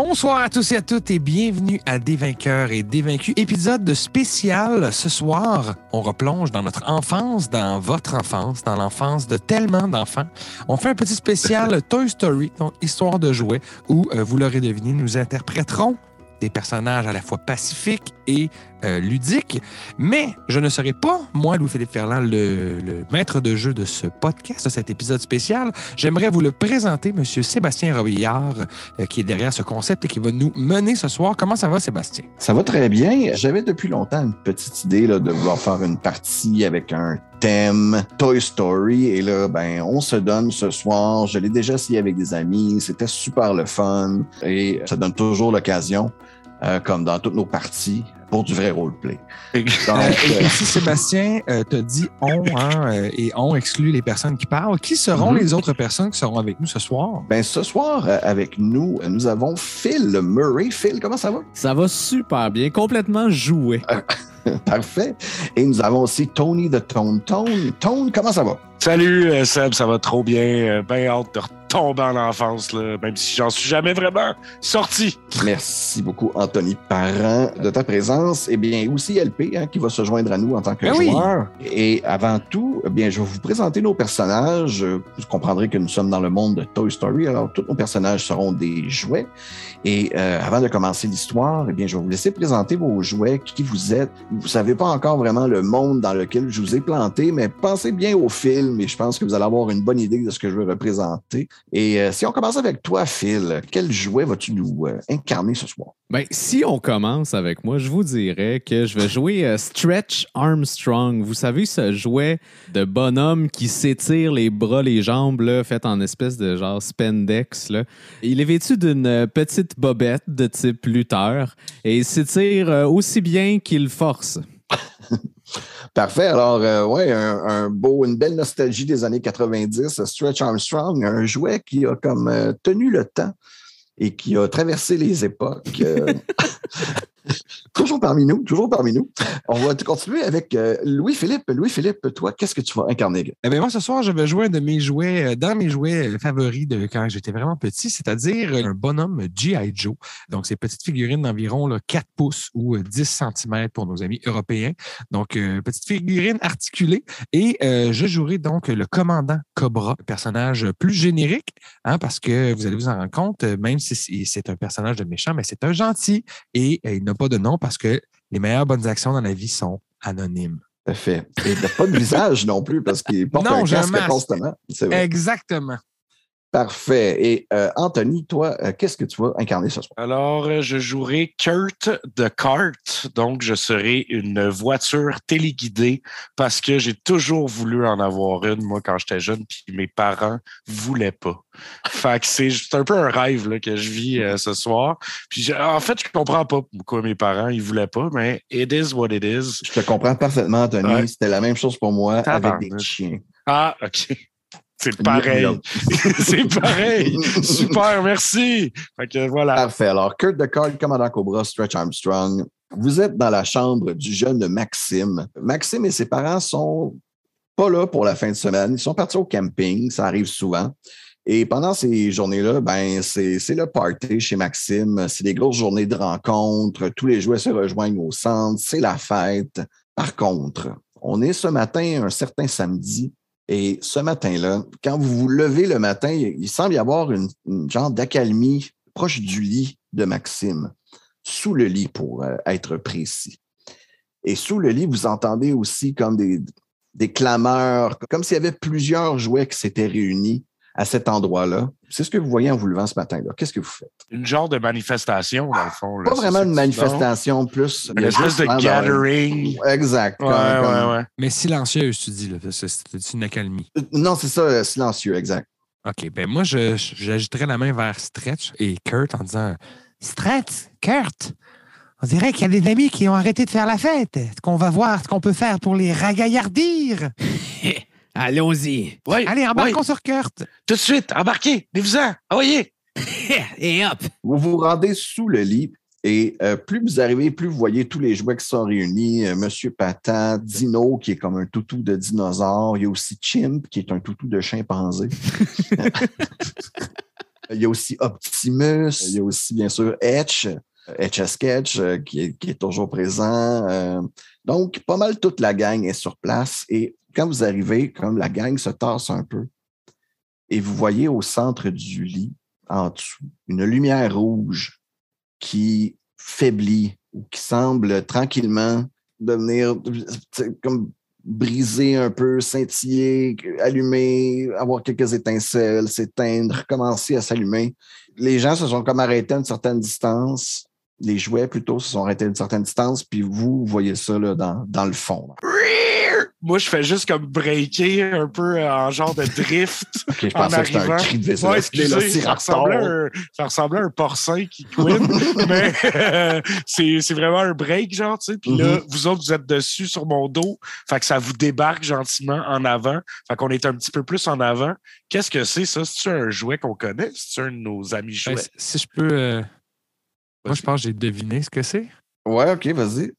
Bonsoir à tous et à toutes et bienvenue à Des vainqueurs et des vaincus. Épisode spécial ce soir. On replonge dans notre enfance, dans votre enfance, dans l'enfance de tellement d'enfants. On fait un petit spécial Toy Story, donc histoire de jouets, où, euh, vous l'aurez deviné, nous interpréterons des personnages à la fois pacifiques et euh, ludiques. Mais je ne serai pas, moi, Louis-Philippe Ferland, le, le maître de jeu de ce podcast, de cet épisode spécial. J'aimerais vous le présenter, Monsieur Sébastien Robillard, euh, qui est derrière ce concept et qui va nous mener ce soir. Comment ça va, Sébastien? Ça va très bien. J'avais depuis longtemps une petite idée là, de vouloir faire une partie avec un thème Toy Story. Et là, ben, on se donne ce soir. Je l'ai déjà essayé avec des amis. C'était super le fun. Et ça donne toujours l'occasion, euh, comme dans toutes nos parties, pour du vrai roleplay. Donc, Euh, et euh, ici, Sébastien euh, te dit on, hein, euh, et on exclut les personnes qui parlent. Qui seront Mhm. les autres personnes qui seront avec nous ce soir? ben, ce soir, euh, avec nous, nous avons Phil Murray. Phil, comment ça va? Ça va super bien, complètement joué. Parfait. Et nous avons aussi Tony de Tone Tone. Tone, comment ça va? Salut Seb, ça va trop bien. Ben hâte de retomber en enfance, là, même si j'en suis jamais vraiment sorti. Merci beaucoup, Anthony Parent, de ta présence. Et bien, aussi LP, hein, qui va se joindre à nous en tant que Ben oui. joueur. Et avant tout, eh bien, je vais vous présenter nos personnages. Vous comprendrez que nous sommes dans le monde de Toy Story. Alors, tous nos personnages seront des jouets. Et euh, avant de commencer l'histoire, eh bien, je vais vous laisser présenter vos jouets, qui vous êtes. Vous savez pas encore vraiment le monde dans lequel je vous ai planté, mais pensez bien au film et je pense que vous allez avoir une bonne idée de ce que je veux représenter. Et euh, si on commence avec toi, Phil, quel jouet vas-tu nous euh, incarner ce soir? Ben, si on commence avec moi, je vous dirais que je vais jouer Stretch Armstrong. Vous savez, ce jouet de bonhomme qui s'étire les bras, les jambes, là, fait en espèce de genre spandex. Là. Il est vêtu d'une euh, petite bobette de type lutteur et il s'étire euh, aussi bien qu'il force. Parfait. Alors, euh, ouais, un, un beau, une belle nostalgie des années 90. Stretch Armstrong, un jouet qui a comme euh, tenu le temps et qui a traversé les époques. euh, toujours parmi nous, toujours parmi nous. On va continuer avec euh, Louis-Philippe. Louis-Philippe, toi, qu'est-ce que tu vas incarner? Eh bien, moi, ce soir, je vais jouer un de mes jouets, euh, dans mes jouets euh, favoris de quand j'étais vraiment petit, c'est-à-dire un bonhomme G.I. Joe. Donc, ces petites figurines d'environ là, 4 pouces ou euh, 10 cm pour nos amis européens. Donc, petite figurine articulée. Et je jouerai donc le commandant Cobra, personnage plus générique, hein, parce que vous allez vous en rendre compte, même si c'est- un personnage de méchant, mais c'est un gentil et il n'a pas de nom parce que les meilleures bonnes actions dans la vie sont anonymes. Parfait. Et il n'a pas de visage non plus parce qu'il porte Non, un casque constamment. Exactement. Parfait. Et euh, Anthony, toi, euh, qu'est-ce que tu vas incarner ce soir? Alors, euh, je jouerai Kurt de Kart, donc je serai une voiture téléguidée parce que j'ai toujours voulu en avoir une, moi, quand j'étais jeune, puis mes parents voulaient pas. Fait que c'est un peu un rêve là, que je vis ce soir. Puis je- en fait, je comprends pas pourquoi mes parents ils voulaient pas, mais it is what it is. Je te comprends parfaitement, Anthony. Ouais. C'était la même chose pour moi avec des chiens. Ah, OK. C'est pareil. c'est pareil. Super, merci. Fait que voilà. Parfait. Alors, Kurt Decard, commandant Cobra, Stretch Armstrong. Vous êtes dans la chambre du jeune Maxime. Maxime et ses parents sont pas là pour la fin de semaine. Ils sont partis au camping. Ça arrive souvent. Et pendant ces journées-là, ben, c'est c'est le party chez Maxime. C'est des grosses journées de rencontres. Tous les jouets se rejoignent au centre. C'est la fête. Par contre, on est ce matin, un certain samedi, et ce matin-là, quand vous vous levez le matin, il semble y avoir une, une genre d'accalmie proche du lit de Maxime, sous le lit pour euh, être précis. Et sous le lit, vous entendez aussi comme des, des clameurs, comme s'il y avait plusieurs jouets qui s'étaient réunis à cet endroit-là. C'est ce que vous voyez en vous levant ce matin-là. Qu'est-ce que vous faites? Une genre de manifestation, dans le fond. là. Pas C'est vraiment une manifestation, plus... non? Une espèce de gathering. Exact. Ouais, comme- comme- ouais, ouais. Mais silencieuse, tu dis, là. C'est- une accalmie. Non, c'est ça, euh, silencieux, exact. OK. Ben moi, j'agiterais la main vers Stretch et Kurt en disant Stretch, Kurt, on dirait qu'il y a des amis qui ont arrêté de faire la fête. Est-ce qu'on va voir ce qu'on peut faire pour les ragaillardir? Allons-y. Ouais, Allez, embarquons ouais, sur Kurt. tout de suite, embarquez, venez-vous-en, envoyez. Et hop. Vous vous rendez sous le lit et euh, plus vous arrivez, plus vous voyez tous les jouets qui sont réunis. Euh, Monsieur Patin, Dino, qui est comme un toutou de dinosaure. Il y a aussi Chimp, qui est un toutou de chimpanzé. Il y a aussi Optimus. Il y a aussi, bien sûr, Etch, Etch à Sketch, euh, qui est, toujours présent. Euh, donc, pas mal toute la gang est sur place. Et quand vous arrivez, comme la gang se tasse un peu, et vous voyez au centre du lit, en dessous, une lumière rouge qui faiblit ou qui semble tranquillement devenir comme briser un peu, scintiller, allumer, avoir quelques étincelles, s'éteindre, commencer à s'allumer. Les gens se sont comme arrêtés à une certaine distance. Les jouets, plutôt, se sont arrêtés à une certaine distance, puis vous, voyez ça là, dans, dans le fond. Moi, je fais juste comme breaker un peu en genre de drift. Okay, je pensais que c'était un cri de vaisseau. Ouais, excusez, ça, ressemblait un, ça ressemblait à un porcin qui couine, mais euh, c'est vraiment un break, genre, tu sais. Puis mm -hmm. là, vous autres, vous êtes dessus sur mon dos. Fait que ça vous débarque gentiment en avant. Fait qu'on est un petit peu plus en avant. Qu'est-ce que c'est, ça? C'est-tu un jouet qu'on connaît? C'est-tu un de nos amis jouets? Ben, si je peux... Euh... Moi, je pense que j'ai deviné ce que c'est. Ouais, OK, vas-y.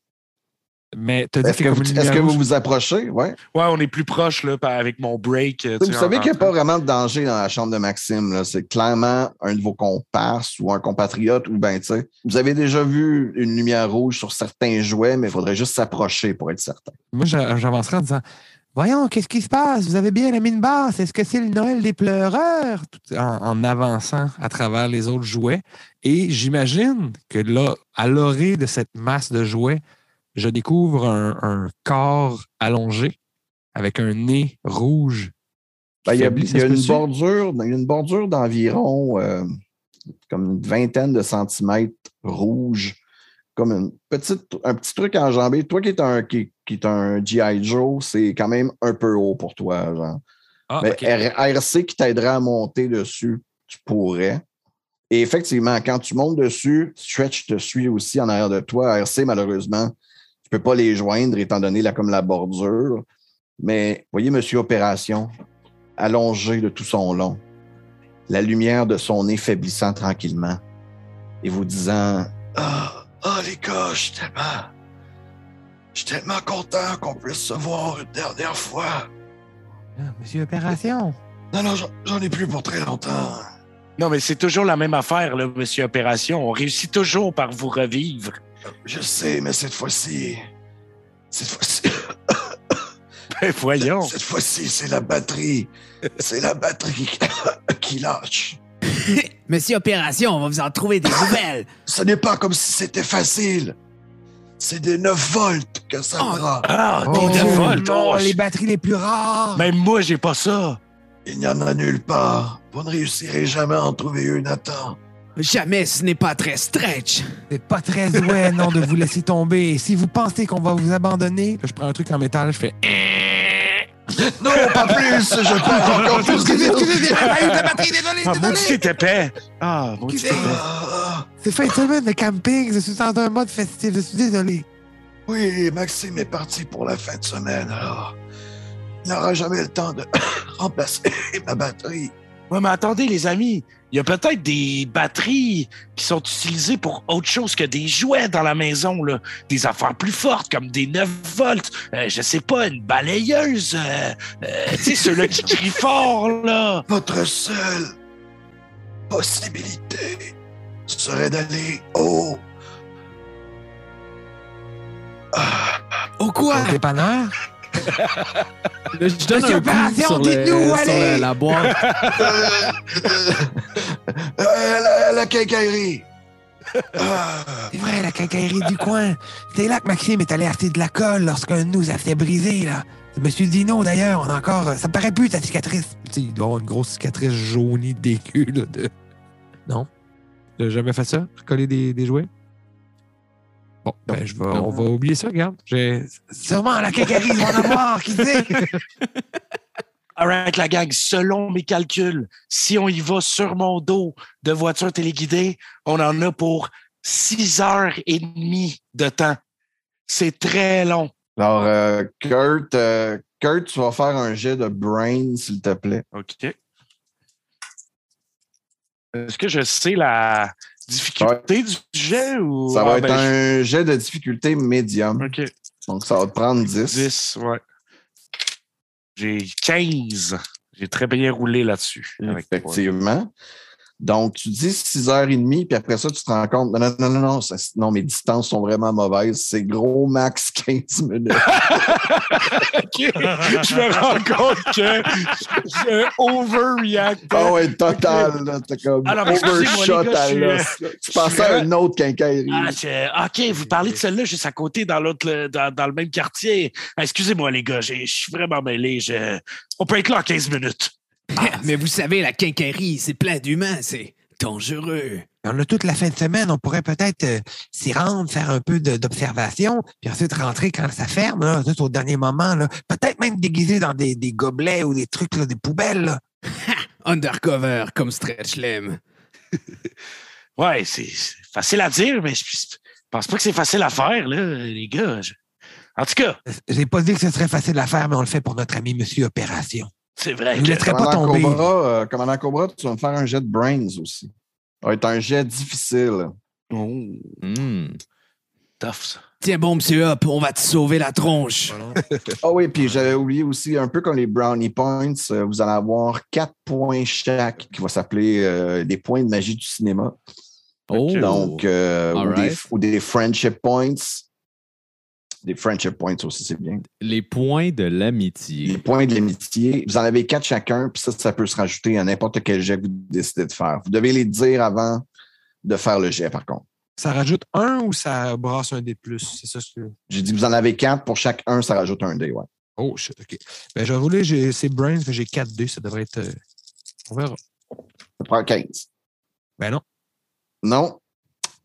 Mais dit est-ce que, vous, que vous vous approchez? Ouais. Ouais, on est plus proche là, avec mon break. Vous savez qu'il n'y a pas vraiment de danger dans la chambre de Maxime. C'est clairement un de vos comparses ou un compatriote ou ben, tu sais. Vous avez déjà vu une lumière rouge sur certains jouets, mais il faudrait juste s'approcher pour être certain. Moi, j'avancerai en disant Voyons, qu'est-ce qui se passe? Vous avez bien la mine basse. Est-ce que c'est le Noël des pleureurs? En, en, avançant à travers les autres jouets. Et j'imagine que là, à l'orée de cette masse de jouets, je découvre un, un, corps allongé avec un nez rouge. Ben, il y a, il y a une, bordure, il y a une bordure d'environ euh, comme une vingtaine de centimètres rouge, comme une petite, un petit truc enjambé. Toi qui es un, qui, qui est un G.I. Joe, c'est quand même un peu haut pour toi. Genre. Ah, Mais okay. RC qui t'aidera à monter dessus, tu pourrais. Et effectivement, quand tu montes dessus, Stretch te suit aussi en arrière de toi. RC, malheureusement, je ne peux pas les joindre étant donné là, comme la bordure. Mais voyez Monsieur Opération, allongé de tout son long, la lumière de son nez faiblissant tranquillement, et vous disant Ah, oh, les gars, je suis tellement. Je suis tellement content qu'on puisse se voir une dernière fois. Ah, Monsieur Opération? Non, non, j'en ai plus pour très longtemps. Non, mais c'est toujours la même affaire, là, Monsieur Opération. On réussit toujours par vous revivre. Je sais, mais cette fois-ci. Cette fois-ci. ben voyons. Cette, cette fois-ci, c'est la batterie. C'est la batterie qui lâche. Monsieur Opération, on va vous en trouver des nouvelles. Ce n'est pas comme si c'était facile. C'est des 9 volts que ça oh. prend. Ah, des oh, 9 volts. Oh, les batteries les plus rares. Même moi, j'ai pas ça. Il n'y en a nulle part. Vous ne réussirez jamais à en trouver une à temps. Jamais ce n'est pas très stretch. C'est pas très ouais, non, de vous laisser tomber. Si vous pensez qu'on va vous abandonner, je prends un truc en métal, je fais. Non, pas plus! Je prends encore plus! Excusez, excusez, la batterie, désolé, Ah, désolé! petit épais. Ah, épais. Ah, C'est fin de semaine de camping, je suis dans un mode festif, je suis désolé. oui, Maxime est parti pour la fin de semaine, alors. Il n'aura jamais le temps de remplacer ma batterie. Ouais, mais attendez, les amis. Il y a peut-être des batteries qui sont utilisées pour autre chose que des jouets dans la maison, là. Des affaires plus fortes, comme des 9 volts. Euh, je sais pas, une balayeuse. Euh, euh, tu sais, ceux-là qui crient fort, là. Votre seule possibilité serait d'aller au. Au quoi? Au dépanneur? Là, je donne Monsieur un coup sur, le- dites-nous, sur allez! la, la boîte. euh, la, la quincaillerie. Ah, C'est vrai, la quincaillerie du coin. C'est là que Maxime est allé acheter de la colle lorsqu'un de nous a fait briser, là. Monsieur Dino, d'ailleurs, on a encore... Ça me paraît plus, ta cicatrice. Tu sais, il doit avoir une grosse cicatrice jaunie dégueu, là, de... Non? T'as jamais fait ça? Coller des, des jouets? Bon, ben, je vais, on va oublier ça, regarde. J'ai... Sûrement, la vont en avoir, qui sait? Alright, la gang, selon mes calculs, si on y va sur mon dos de voiture téléguidée, on en a pour six heures et demie de temps. C'est très long. Alors, euh, Kurt, euh, Kurt, tu vas faire un jet de brain, s'il te plaît. OK. Est-ce que je sais la difficulté du jet ou? Ça va Ah, être ben, un jet de difficulté médium. OK. Donc, ça va te prendre 10. 10, ouais. J'ai 15. J'ai très bien roulé là-dessus. Effectivement. Donc, tu dis 6h30, puis après ça, tu te rends compte, non, non, non, non, non, ça- non, mes distances sont vraiment mauvaises. C'est gros max 15 minutes. OK. je me rends compte que je overreact. Ah ouais, total, là. Comme Ah overshot gars, à là. Tu pensais à une autre quincaillerie. Ah, OK, vous parlez de celle-là juste à côté dans l'autre dans, dans le même quartier. Ah, Excusez-moi, les gars, je suis vraiment mêlé. Je... On peut être là en 15 minutes. Mais vous savez, la quincaillerie, c'est plein d'humains, c'est dangereux. On a toute la fin de semaine, on pourrait peut-être euh, s'y rendre, faire un peu d'observation, puis ensuite rentrer quand ça ferme, là, tout au dernier moment. Peut-être même déguisé dans des, des gobelets ou des trucs, là, des poubelles. là. Undercover, comme Stretch l'aime. Ouais, c'est c'est facile à dire, mais je, je pense pas que c'est facile à faire, là, les gars. Je- En tout cas, J'ai pas dit que ce serait facile à faire, mais on le fait pour notre ami Monsieur Opération. C'est vrai Je ne laisserai pas tomber. Cobra, euh, Commandant Cobra, tu vas me faire un jet de brains aussi. Ça va être un jet difficile. Oh, Hmm. tough, ça. Tiens bon, monsieur Hop, on va te sauver la tronche. Ah oui, puis j'avais oublié aussi, un peu comme les Brownie Points, euh, vous allez avoir quatre points chaque qui va s'appeler euh, des points de magie du cinéma. Oh. Donc, euh, ou, des, Alright. ou des friendship points. Des friendship points aussi, c'est bien. Les points de Les l'amitié. points de l'amitié. Vous en avez quatre chacun, puis ça, ça peut se rajouter à n'importe quel jet que vous décidez de faire. Vous devez les dire avant de faire le jet, par contre. Ça rajoute un ou ça brasse un dé de plus? C'est ça ce que. J'ai dit, vous en avez quatre. Pour chaque un, ça rajoute un dé, ouais. Oh shit, OK. Ben, je vais rouler, j'ai ces brains, que j'ai 4 dés, ça devrait être. euh, On verra. Ça prend 15. Ben non. Non.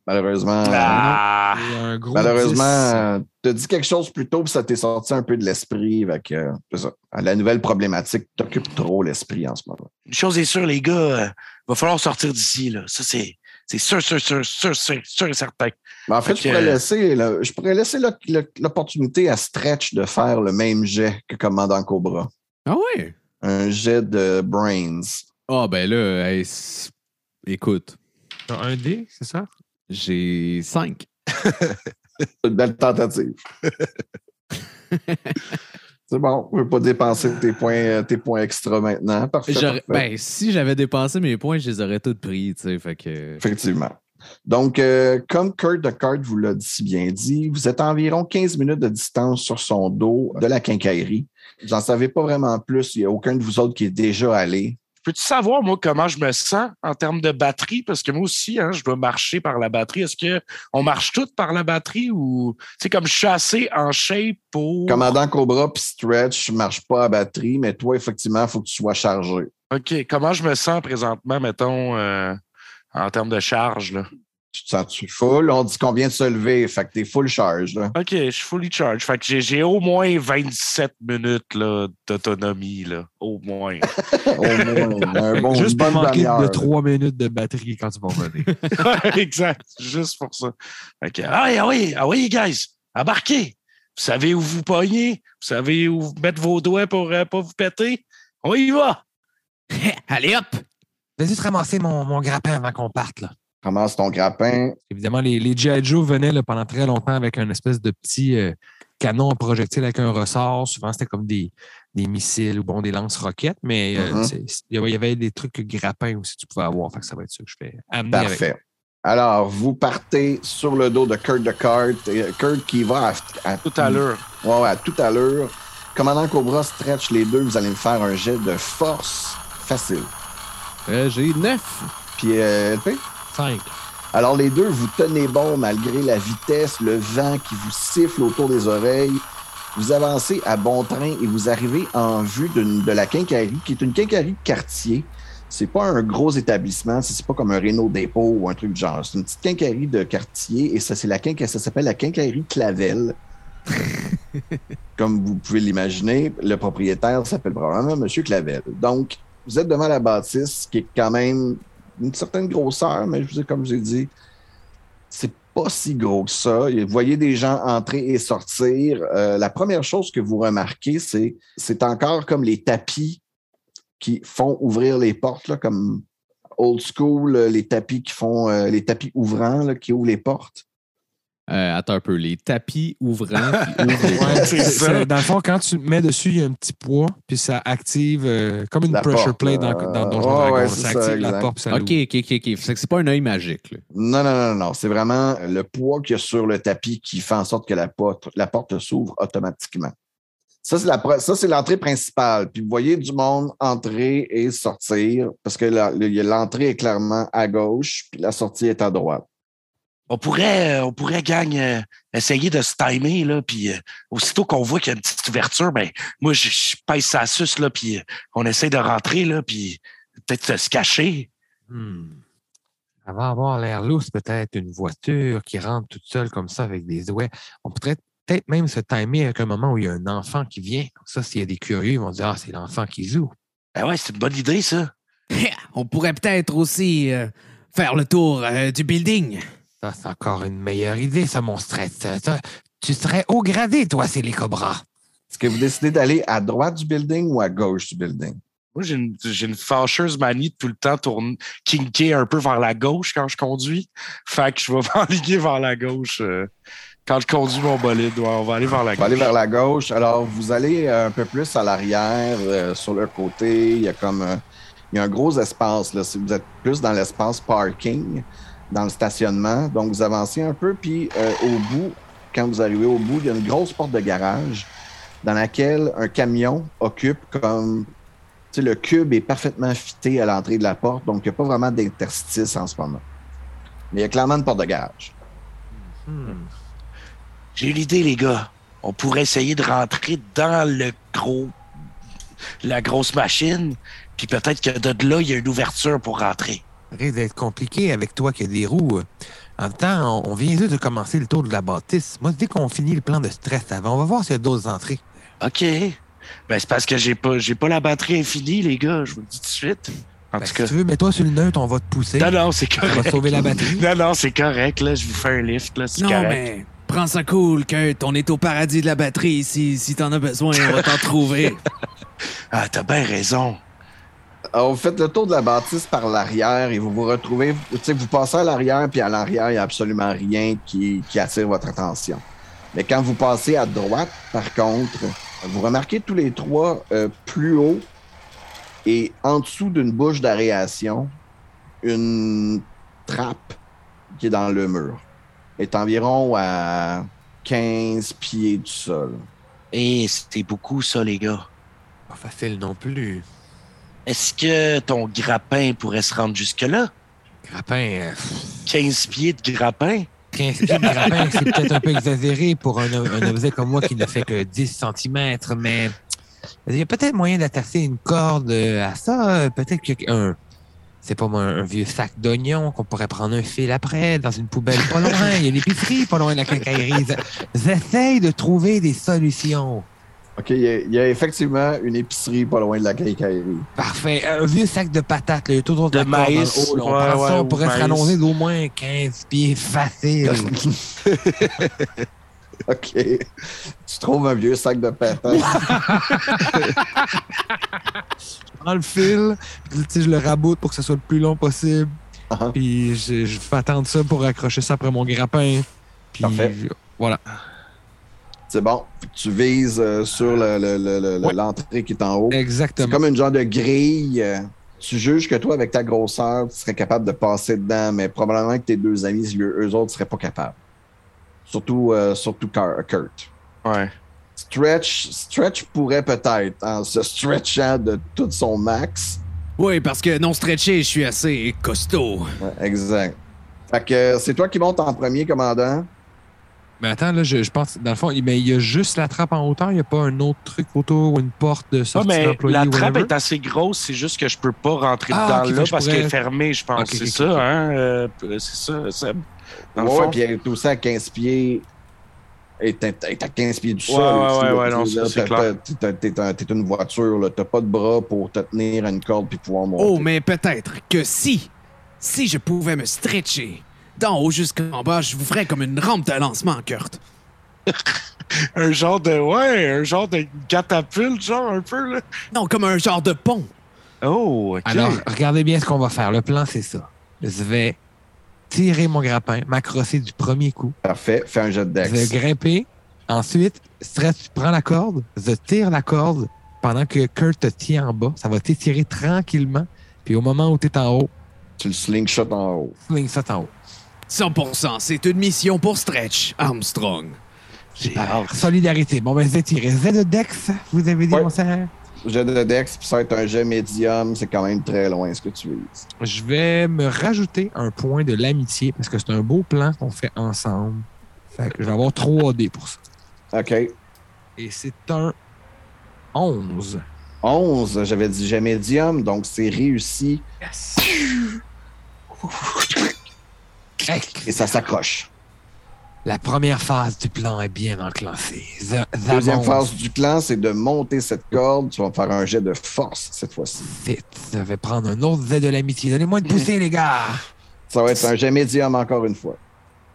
Malheureusement. Ah, Il y a un gros Malheureusement, 10. tu as dit quelque chose plus tôt, puis ça t'est sorti un peu de l'esprit. Avec, euh. La nouvelle problématique t'occupe trop l'esprit en ce moment. une chose est sûre, les gars, euh, va falloir sortir d'ici, là. Ça, c'est... C'est sûr, sûr, sûr, sûr, sûr, sûr et certain. Mais en fait, Fait je pourrais laisser, là, je pourrais laisser l'opportunité à Stretch de faire le même jet que Commandant Cobra. Ah ouais? Un jet de Brains. Ah ben là, hey, écoute, Un dé, c'est ça? J'ai cinq. Une belle tentative. C'est bon, je ne veux pas dépenser tes points, euh, tes points extra maintenant. Parfait. Ben, si j'avais dépensé mes points, je les aurais tous pris, tu sais, fait que... Effectivement. Donc, euh, comme Kurt de vous l'a si bien dit, vous êtes à environ 15 minutes de distance sur son dos de la quincaillerie. Vous n'en savez pas vraiment plus. Il n'y a aucun de vous autres qui est déjà allé. Peux-tu savoir, moi, comment je me sens en termes de batterie? Parce que moi aussi, hein, je dois marcher par la batterie. Est-ce qu'on marche toutes par la batterie ou c'est comme je suis assez en shape pour. Commandant Cobra puis Stretch ne marche pas à batterie, mais toi, effectivement, il faut que tu sois chargé. OK. Comment je me sens présentement, mettons, euh, en termes de charge? Là? Tu te sens-tu full? On dit qu'on vient de se lever, fait que t'es full charge. Là. OK, je suis fully charged. Fait que j'ai- j'ai au moins 27 minutes là, d'autonomie. Là. Au moins. Au moins, un bon, Juste pour manquer de là. 3 minutes de batterie quand tu vas revenir. exact. Juste pour ça. Que, ah oui, ah oui, ah oui, guys, embarquez. Vous savez où vous pognez. Vous savez où vous mettre vos doigts pour ne pas vous péter. On y va. Allez hop! Vais juste ramasser mon, mon grappin avant qu'on parte. Là. Ramasse ton grappin. Évidemment, les, les G.I. Joe venaient là, pendant très longtemps avec un espèce de petit euh, canon à projectile avec un ressort. Souvent, c'était comme des, des missiles ou bon, des lance-roquettes, mais euh, Mhm. c'est- il y avait- des trucs grappins aussi que tu pouvais avoir. Fait que ça va être ça que je fais amener avec. Parfait. Alors, vous partez sur le dos de Kurt de Cart. Et Kurt qui va à, à- Tout à l'heure. Ouais, ouais, à tout à l'heure. Commandant Cobra stretch les deux. Vous allez me faire un jet de force facile. Euh, j'ai neuf. Puis, euh, LP? 5. Alors, les deux, vous tenez bon malgré la vitesse, le vent qui vous siffle autour des oreilles. Vous avancez à bon train et vous arrivez en vue de la quincaillerie, qui est une quincaillerie de quartier. C'est pas un gros établissement, c'est pas comme un Renault dépôt ou un truc du genre. C'est une petite quincaillerie de quartier et ça, c'est la quinca- ça s'appelle la quincaillerie Clavel. comme vous pouvez l'imaginer, le propriétaire s'appelle probablement M. Clavel. Donc, vous êtes devant la bâtisse qui est quand même une certaine grosseur, mais je vous ai, comme je vous ai dit, c'est pas si gros que ça. Vous voyez des gens entrer et sortir. Euh, la première chose que vous remarquez, c'est c'est encore comme les tapis qui font ouvrir les portes, comme old school, les tapis qui font euh, les tapis ouvrants qui ouvrent les portes. Euh, attends un peu, les tapis ouvrants ça. c'est- dans le fond, quand tu mets dessus, il y a un petit poids, puis ça active euh, comme une La pressure porte, plate dans, euh, dans Dragons. ouais, ça active la porte, puis ça OK. OK, OK, OK. C'est pas un œil magique. là. Non, non, non, non. C'est vraiment le poids qu'il y a sur le tapis qui fait en sorte que la porte, la porte s'ouvre automatiquement. Ça, c'est la pro- ça, c'est l'entrée principale. Puis vous voyez du monde entrer et sortir parce que l'entrée est clairement à gauche, puis la sortie est à droite. On pourrait, euh, on pourrait, gang, euh, essayer de se timer, là, puis euh, aussitôt qu'on voit qu'il y a une petite ouverture, ben, moi, je, je pèse sa suce, là, puis euh, on essaie de rentrer, là, puis peut-être se cacher. Hmm. Va avoir l'air lousse, peut-être une voiture qui rentre toute seule comme ça avec des ouets. On pourrait peut-être même se timer avec un moment où il y a un enfant qui vient. Comme ça, s'il y a des curieux, ils vont dire Ah, c'est l'enfant qui joue. Ben ouais, c'est une bonne idée, ça. On pourrait peut-être aussi euh, faire le tour euh, du building. Ça, c'est encore une meilleure idée, ça, mon stress. Ça, ça, tu serais haut gradé, toi, c'est les cobras. Est-ce que vous décidez d'aller à droite du building ou à gauche du building? Moi, j'ai une, fâcheuse manie de tout le temps tourner, kinker un peu vers la gauche quand je conduis. Fait que je vais m'enligner vers la gauche euh, quand je conduis mon bolide. Ouais, on va aller vers la On gauche. va aller vers la gauche. Alors, vous allez un peu plus à l'arrière, euh, sur le côté. Il y a comme un, il y a un gros espace. Là. Si vous êtes plus dans l'espace parking, dans le stationnement, donc vous avancez un peu. Puis euh, au bout, quand vous arrivez au bout, il y a une grosse porte de garage dans laquelle un camion occupe comme. Tu sais, le cube est parfaitement fité à l'entrée de la porte, donc il n'y a pas vraiment d'interstice en ce moment. Mais il y a clairement une porte de garage. Hmm. J'ai une idée, les gars. On pourrait essayer de rentrer dans le gros, la grosse machine, puis peut-être que de là, il y a une ouverture pour rentrer. Ça risque d'être compliqué avec toi qui a des roues. En même temps, on, on vient juste de commencer le tour de la bâtisse. Moi, dès qu'on finit le plan de stress avant, on va voir s'il y a d'autres entrées. OK. Ben, c'est parce que j'ai pas, j'ai pas la batterie infinie, les gars. Je vous le dis tout de suite. En Ben, tout si cas. tu veux, mets-toi sur le neutre, on va te pousser. Non, non, c'est On va correct. sauver la batterie. Non, non, c'est correct, là. Je vous fais un lift, là. C'est Non, correct. mais prends ça cool, Kurt. On est au paradis de la batterie. Si, si t'en as besoin, on va t'en trouver. Ah, t'as bien raison. Alors, vous faites le tour de la bâtisse par l'arrière et vous vous retrouvez, tu sais, vous passez à l'arrière, puis à l'arrière, il n'y a absolument rien qui, qui attire votre attention. Mais quand vous passez à droite, par contre, vous remarquez tous les trois euh, plus haut et en dessous d'une bouche d'aération, une trappe qui est dans le mur. Elle est environ à 15 pieds du sol. Et c'était beaucoup, ça, les gars. Pas facile non plus. Est-ce que ton grappin pourrait se rendre jusque-là? Grappin, euh, 15 pieds de grappin? 15 pieds de grappin, c'est peut-être un peu exagéré pour un, un objet comme moi qui ne fait que 10 cm, mais il y a peut-être moyen d'attacher une corde euh, à ça. euh, Peut-être qu'un, c'est pas moi, un vieux sac d'oignons qu'on pourrait prendre un fil après dans une poubelle pas loin. Il y a l'épicerie pas loin de la quincaillerie. J'essaye de trouver des solutions. OK, il y, a, il y a effectivement une épicerie pas loin de la quincaillerie. Parfait. Un vieux sac de patates, là, il y a toujours de, De maïs, haut, là. On ouais, prend ça, on ou pourrait se maïs. rallonger d'au moins 15 pieds facile. OK. Tu trouves un vieux sac de patates. je prends le fil, puis je le raboute pour que ce soit le plus long possible. Uh-huh. Puis je, je fais attendre ça pour accrocher ça après mon grappin. Puis Parfait. voilà. C'est bon. Tu vises euh, sur le- le- le- le- le- Ouais. l'entrée qui est en haut. C'est Exactement. comme une genre de grille. euh, Tu juges que toi, avec ta grosseur, tu serais capable de passer dedans, mais probablement que tes deux amis, eux, autres, seraient pas capables. Surtout, euh, surtout Kurt. Ouais. Stretch, Stretch pourrait peut-être, en se stretchant de tout son max. Oui, parce que non stretché, je suis assez costaud. Ouais, exact. Fait que c'est toi qui montes en premier, commandant. Mais attends, là, je, je pense, dans le fond, mais il y a juste la trappe en hauteur. Il n'y a pas un autre truc autour ou une porte de Ah, sortie mais d'employé la ou trappe whatever? est assez grosse, c'est juste que je peux pas rentrer Ah, dedans là parce pourrais- qu'elle est fermée, je pense. C'est ça, hein? euh, c'est ça, Seb? Dans le Ouais, fond? puis elle est aussi à 15 pieds. Et t'es à 15 pieds du Ouais, sol. ouais, ouais, ouais, non, c'est clair. t'es une voiture, là. T'as pas de bras pour te tenir à une corde puis pouvoir monter. Oh, mais peut-être que si, si je pouvais me stretcher d'en haut jusqu'en bas, je vous ferais comme une rampe de lancement, Kurt. Un genre de. Ouais, un genre de catapulte, genre un peu, là. Non, comme un genre de pont. Oh, OK. Alors, regardez bien ce qu'on va faire. Le plan, c'est ça. Je vais tirer mon grappin, m'accrocher du premier coup, Parfait. Fais un jet de de dex. grimper. Ensuite, Stretch, tu prends la corde, je tire la corde pendant que Kurt te tient en bas. Ça va t'étirer tranquillement. Puis au moment où tu es en haut, Tu le slingshot en haut. ça en haut. 100%, c'est une mission pour Stretch Armstrong. J'ai solidarité. Bon, ben, c'est tiré. Z de Dex, vous avez dit, Ouais. mon frère? Jet de dex, puis ça va être un jet médium. C'est quand même très loin ce que tu vises. Je vais me rajouter un point de l'amitié parce que c'est un beau plan qu'on fait ensemble. Fait que je vais avoir 3 D pour ça. OK. Et c'est un 11. 11, j'avais dit jet médium, donc c'est réussi Yes. et ça s'accroche. La première phase du plan est bien enclenchée. The Deuxième monte phase du plan, c'est de monter cette corde. Tu vas faire un jet de force cette fois-ci. vite. Je vais prendre un autre Z de l'amitié. Donnez-moi une poussée, les gars. Ça va être un jet médium encore une fois.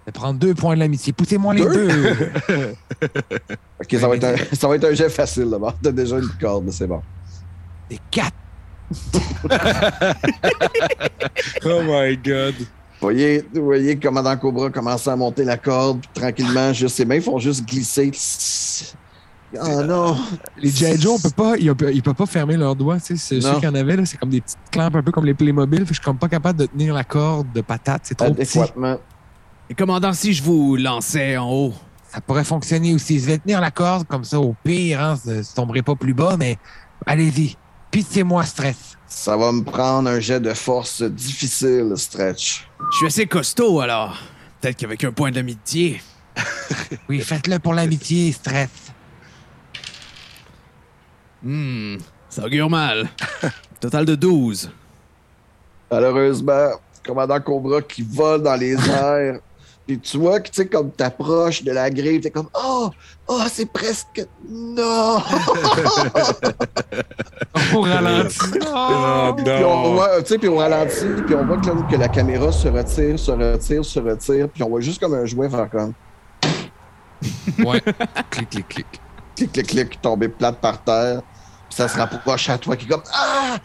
Je vais prendre deux points de l'amitié. Poussez-moi les deux. OK, ça va, être un, ça va être un jet facile d'abord. T'as déjà une corde, c'est bon. Des quatre. Oh my God. Vous voyez, vous voyez le commandant Cobra commence à monter la corde puis tranquillement. Juste, ses mains font juste glisser. Oh non! Les G.I. Joe, on peut pas, ils, ils peuvent pas fermer leurs doigts. Tu sais, ceux qu'il y en avait, là, c'est comme des petites clampes, un peu comme les Playmobil. Je suis comme pas capable de tenir la corde de patate. C'est trop petit. Et commandant, si je vous lançais en haut, Ça pourrait fonctionner aussi. Je vais tenir la corde comme ça, au pire, hein, je je tomberai pas plus bas, mais allez-y. Pitié-moi, stress. Ça va me prendre un jet de force difficile, stretch. je suis assez costaud alors. Peut-être qu'avec un point d'amitié. Oui, faites-le pour l'amitié, stress. Hmm, ça augure mal. Total de 12. Malheureusement, commandant Cobra qui vole dans les airs. Puis tu vois que, tu sais, comme t'approches de la grille, t'es comme, oh, oh, c'est presque, non! Au ralenti. Oh, Puis on voit, tu sais, puis on ralentit, puis on voit que, que la caméra se retire, se retire, se retire, puis on voit juste comme un jouet faire comme Ouais. clic, clic, clic. clic, clic, clic, tomber plate par terre. Ça se rapproche à toi qui est comme Ah!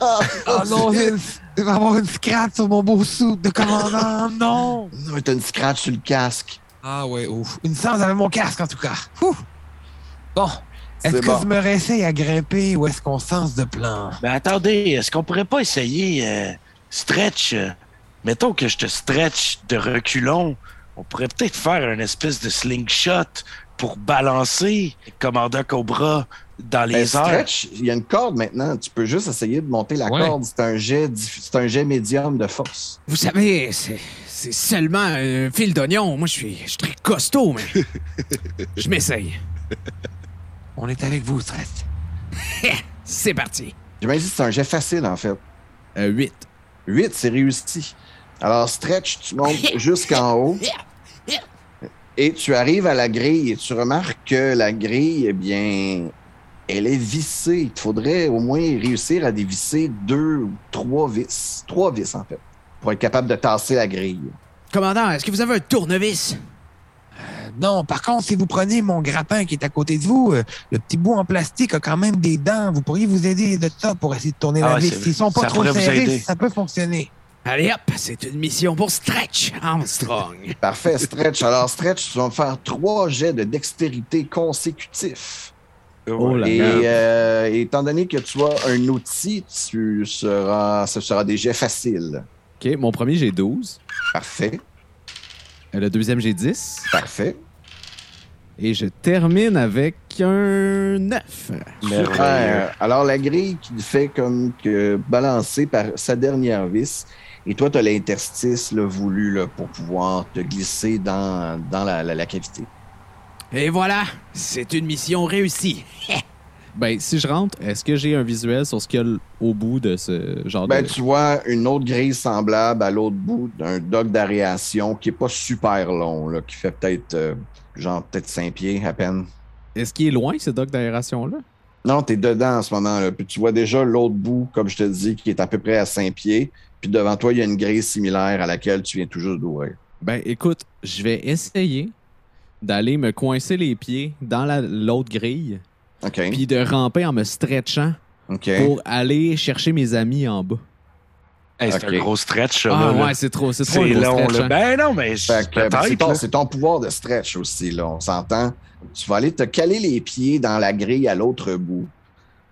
Oh non, j'ai une- je vais avoir une scratch sur mon beau sou de commandant. Non! Non, t'as une scratch sur le casque. Ah ouais, ouf. Une chance avec mon casque, en tout cas. Ouh. Bon. Est-ce C'est que bon. je me réessaye à grimper ou est-ce qu'on sens de plan? Mais attendez, est-ce qu'on pourrait pas essayer euh, stretch? euh, mettons que je te stretch de reculons. On pourrait peut-être faire une espèce de slingshot pour balancer commandant Cobra dans les Ben, airs. stretch, il y a une corde maintenant. Tu peux juste essayer de monter la Ouais. corde. C'est un jet, diff- c'est un jet médium de force. Vous savez, c'est, seulement un fil d'oignon. Moi, je suis, je suis très costaud, mais je m'essaye. On est avec vous, stress. C'est parti. Même dit que c'est un jet facile, en fait. Euh, 8. 8, c'est réussi. Alors, stretch, tu montes jusqu'en haut et tu arrives à la grille et tu remarques que la grille, eh bien, elle est vissée. Il te faudrait au moins réussir à dévisser deux ou trois vis. Trois vis, en fait, pour être capable de tasser la grille. Commandant, est-ce que vous avez un tournevis? Non, par contre, si vous prenez mon grappin qui est à côté de vous, euh, le petit bout en plastique a quand même des dents. Vous pourriez vous aider de ça pour essayer de tourner Ah la ouais, vis. S'ils sont pas ça trop serrés, ça peut fonctionner. Allez hop, c'est une mission pour Stretch Armstrong. Parfait, stretch. Alors, stretch, tu vas me faire trois jets de dextérité consécutifs. Oh là Et là. euh, étant donné que tu as un outil, tu seras, ce sera des jets faciles. OK, mon premier, j'ai 12. Parfait, Euh, Le deuxième, j'ai 10. parfait. Et je termine avec un 9. Super. Alors, la grille qui fait comme que balancer par sa dernière vis, et toi, tu as l'interstice là, voulu là, pour pouvoir te glisser dans, dans la, la- la cavité. Et voilà, c'est une mission réussie. Ben, si je rentre, est-ce que j'ai un visuel sur ce qu'il y a au bout de ce genre Ben, de... tu vois une autre grille semblable à l'autre bout d'un dock d'aération qui est pas super long, là, qui fait peut-être euh, genre peut-être 5 pieds à peine. Est-ce qu'il est loin, ce dock d'aération-là? Non, tu es dedans en ce moment. Là. Puis tu vois déjà l'autre bout, comme je te dis, qui est à peu près à 5 pieds. Puis devant toi, il y a une grille similaire à laquelle tu viens tout juste d'ouvrir. Ben, écoute, je vais essayer d'aller me coincer les pieds dans la- l'autre grille, OK. puis de ramper en me stretchant pour aller chercher mes amis en bas. Hey, c'est un gros stretch, Ah là, là. ouais, c'est trop, c'est trop C'est long, stretch, là. hein. Ben non, mais c'est ton, ton pouvoir de stretch aussi, là, on s'entend. Tu vas aller te caler les pieds dans la grille à l'autre bout.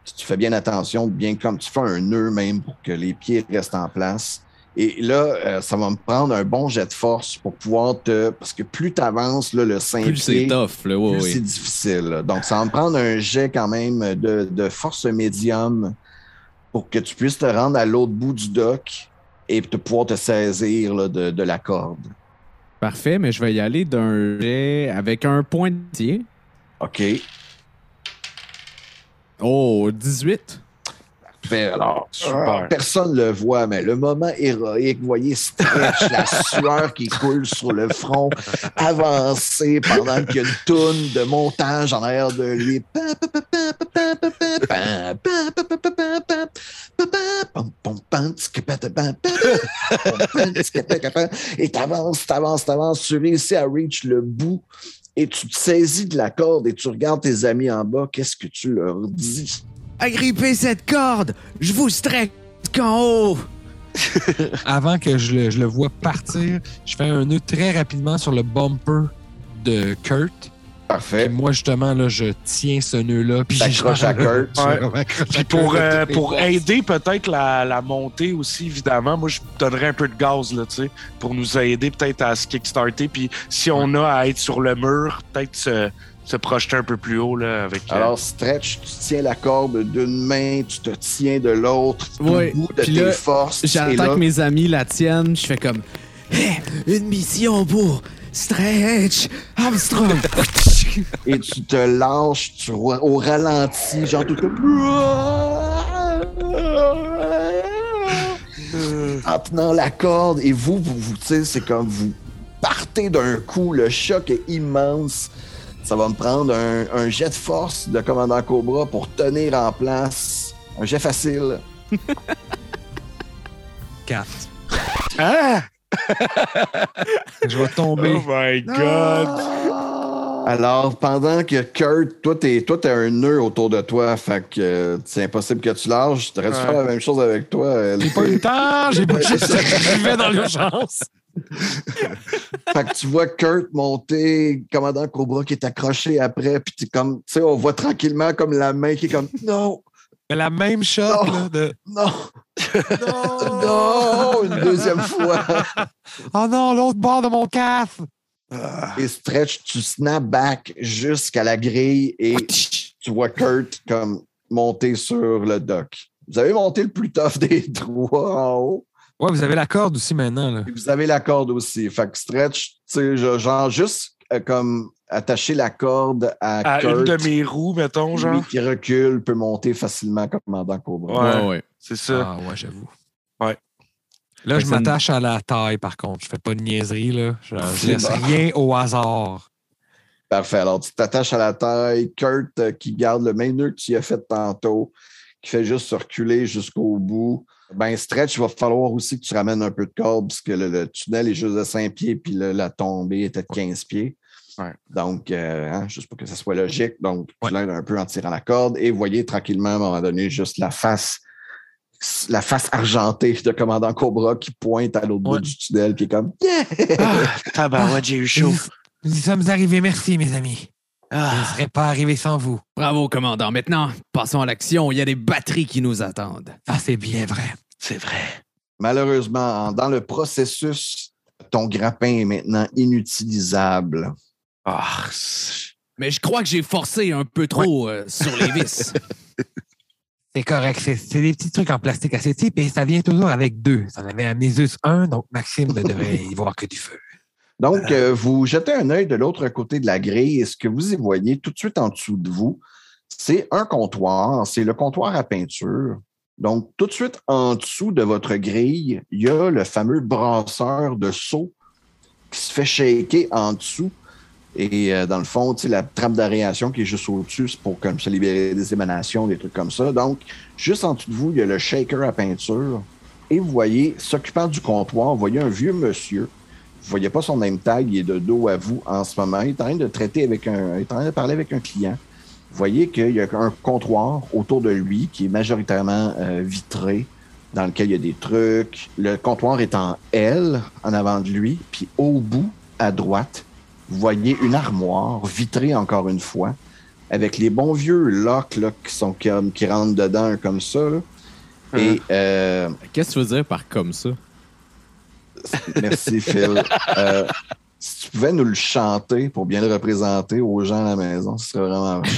Tu, tu fais bien attention, bien comme tu fais un nœud même pour que les pieds restent en place. Et là, euh, ça va me prendre un bon jet de force pour pouvoir te. Parce que plus tu avances, là, le 5 Plus c'est tough, là, ouais, plus ouais. c'est difficile. là. Donc, ça va me prendre un jet quand même de, de force médium pour que tu puisses te rendre à l'autre bout du dock et te pouvoir te saisir là, de, de la corde. Parfait, mais je vais y aller d'un jet avec un point de tir. OK. Oh, 18. Fait, alors, Super. personne le voit, mais le moment héroïque, vous voyez Stretch, la sueur qui coule sur le front, avancer pendant qu'il y a une toune de montage en arrière de lui. Et t'avances, t'avances, t'avances, tu réussis à reach le bout et tu te saisis de la corde et tu regardes tes amis en bas. Qu'est-ce que tu leur dis? Agrippez cette corde! Je vous strecke qu'en haut! Avant que je le, je le vois partir, je fais un nœud très rapidement sur le bumper de Kurt. Moi, justement, là, je tiens ce nœud-là. Puis T'accroches à Kurt. Je Ouais. Puis pour, euh, pour aider peut-être la, la montée aussi, évidemment, moi, je donnerais un peu de gaz, là, tu sais, pour nous aider peut-être à se kickstarter. Puis si on a à être sur le mur, peut-être se, se projeter un peu plus haut, là, avec... euh, Alors, stretch, tu tiens la corde d'une main, tu te tiens de l'autre, Ouais, bout de puis tes là, forces. J'attends que mes amis la tiennent. Je fais comme. Hé, une mission pour Stretch Armstrong! et tu te lâches tu, au ralenti, genre tout comme... En tenant la corde, et vous, vous, vous c'est comme vous partez d'un coup, le choc est immense. Ça va me prendre un, un jet de force de commandant Cobra pour tenir en place. Un jet facile. Quatre. Ah! Je vais tomber. Oh my God! Alors, pendant que Kurt, toi, t'es, toi, t'as un nœud autour de toi, fait que euh, c'est impossible que tu lâches. T'aurais dû Ouais. faire la même chose avec toi. euh, J'ai pas eu le temps, j'ai pas juste je vivais dans l'urgence. Fait que tu vois Kurt monter, commandant Cobra qui est accroché après, puis t'es comme, tu sais, on voit tranquillement comme la main qui est comme, non, la même shot Non. là, de non, Non! non, une deuxième fois. Oh non, l'autre bord de mon casque! Et stretch, tu snap back jusqu'à la grille et tu vois Kurt comme monter sur le dock. Vous avez monté le plus tough des trois en haut. Ouais, vous avez la corde aussi maintenant. Là. Et vous avez la corde aussi. Fait que stretch, tu sais, genre juste euh, comme attacher la corde à, À Kurt. une de mes roues, mettons, Lui genre. qui recule peut monter facilement comme commandant Cobra. Ouais. Ouais, ouais. C'est ça. Ah ouais, j'avoue. Ouais. Là, Fait je m'attache à la taille, par contre. Je fais pas de niaiserie, là. Je, je C'est laisse bon. rien au hasard. Parfait. Alors, tu t'attaches à la taille. Kurt euh, qui garde le même nœud que tu as fait tantôt, qui fait juste se reculer jusqu'au bout. Ben, stretch, il va falloir aussi que tu ramènes un peu de corde, puisque le, le tunnel est juste de 5 pieds, puis le- la tombée était de 15 pieds. Ouais. Donc, euh, hein, juste pour que ça soit logique. Donc, Ouais. tu l'aides un peu en tirant la corde. Et vous voyez tranquillement, à un moment donné, juste la face la face argentée de commandant Cobra qui pointe à l'autre bout du tunnel, qui est comme Yeah! Ah, tabarouette, j'ai eu chaud. Nous y sommes arrivés, merci, mes amis. Je ne Ah, serais pas arrivé sans vous. Bravo, commandant. Maintenant, passons à l'action. Il y a des batteries qui nous attendent. Ça, c'est bien vrai. c'est vrai. Malheureusement, en- dans le processus, ton grappin est maintenant inutilisable. Ah, Mais je crois que j'ai forcé un peu trop euh, sur les vis. C'est correct. C'est c'est des petits trucs en plastique assez type et ça vient toujours avec deux. Ça en avait amené juste un, donc Maxime ne devrait y voir que du feu. Donc, euh, vous jetez un œil de l'autre côté de la grille et ce que vous y voyez tout de suite en dessous de vous, c'est un comptoir. C'est le comptoir à peinture. Donc, tout de suite en dessous de votre grille, il y a le fameux brasseur de seau qui se fait shaker en dessous. Et euh, dans le fond, la trappe d'aération qui est juste au-dessus, c'est pour comme se libérer des émanations, des trucs comme ça. Donc, juste en dessous de vous, il y a le shaker à peinture. Et vous voyez, s'occupant du comptoir, vous voyez un vieux monsieur. Vous voyez pas son name tag, il est de dos à vous en ce moment. Il est en train de traiter avec un. Il est en train de parler avec un client. Vous voyez qu'il y a un comptoir autour de lui qui est majoritairement euh, vitré. dans lequel il y a des trucs. Le comptoir est en L en avant de lui, puis au bout, à droite, vous voyez une armoire vitrée encore une fois, avec les bons vieux locks là, qui sont comme qui rentrent dedans comme ça. là. Et euh, Qu'est-ce que tu veux dire par comme ça? merci Phil. Euh, si tu pouvais nous le chanter pour bien le représenter aux gens à la maison, ce serait vraiment.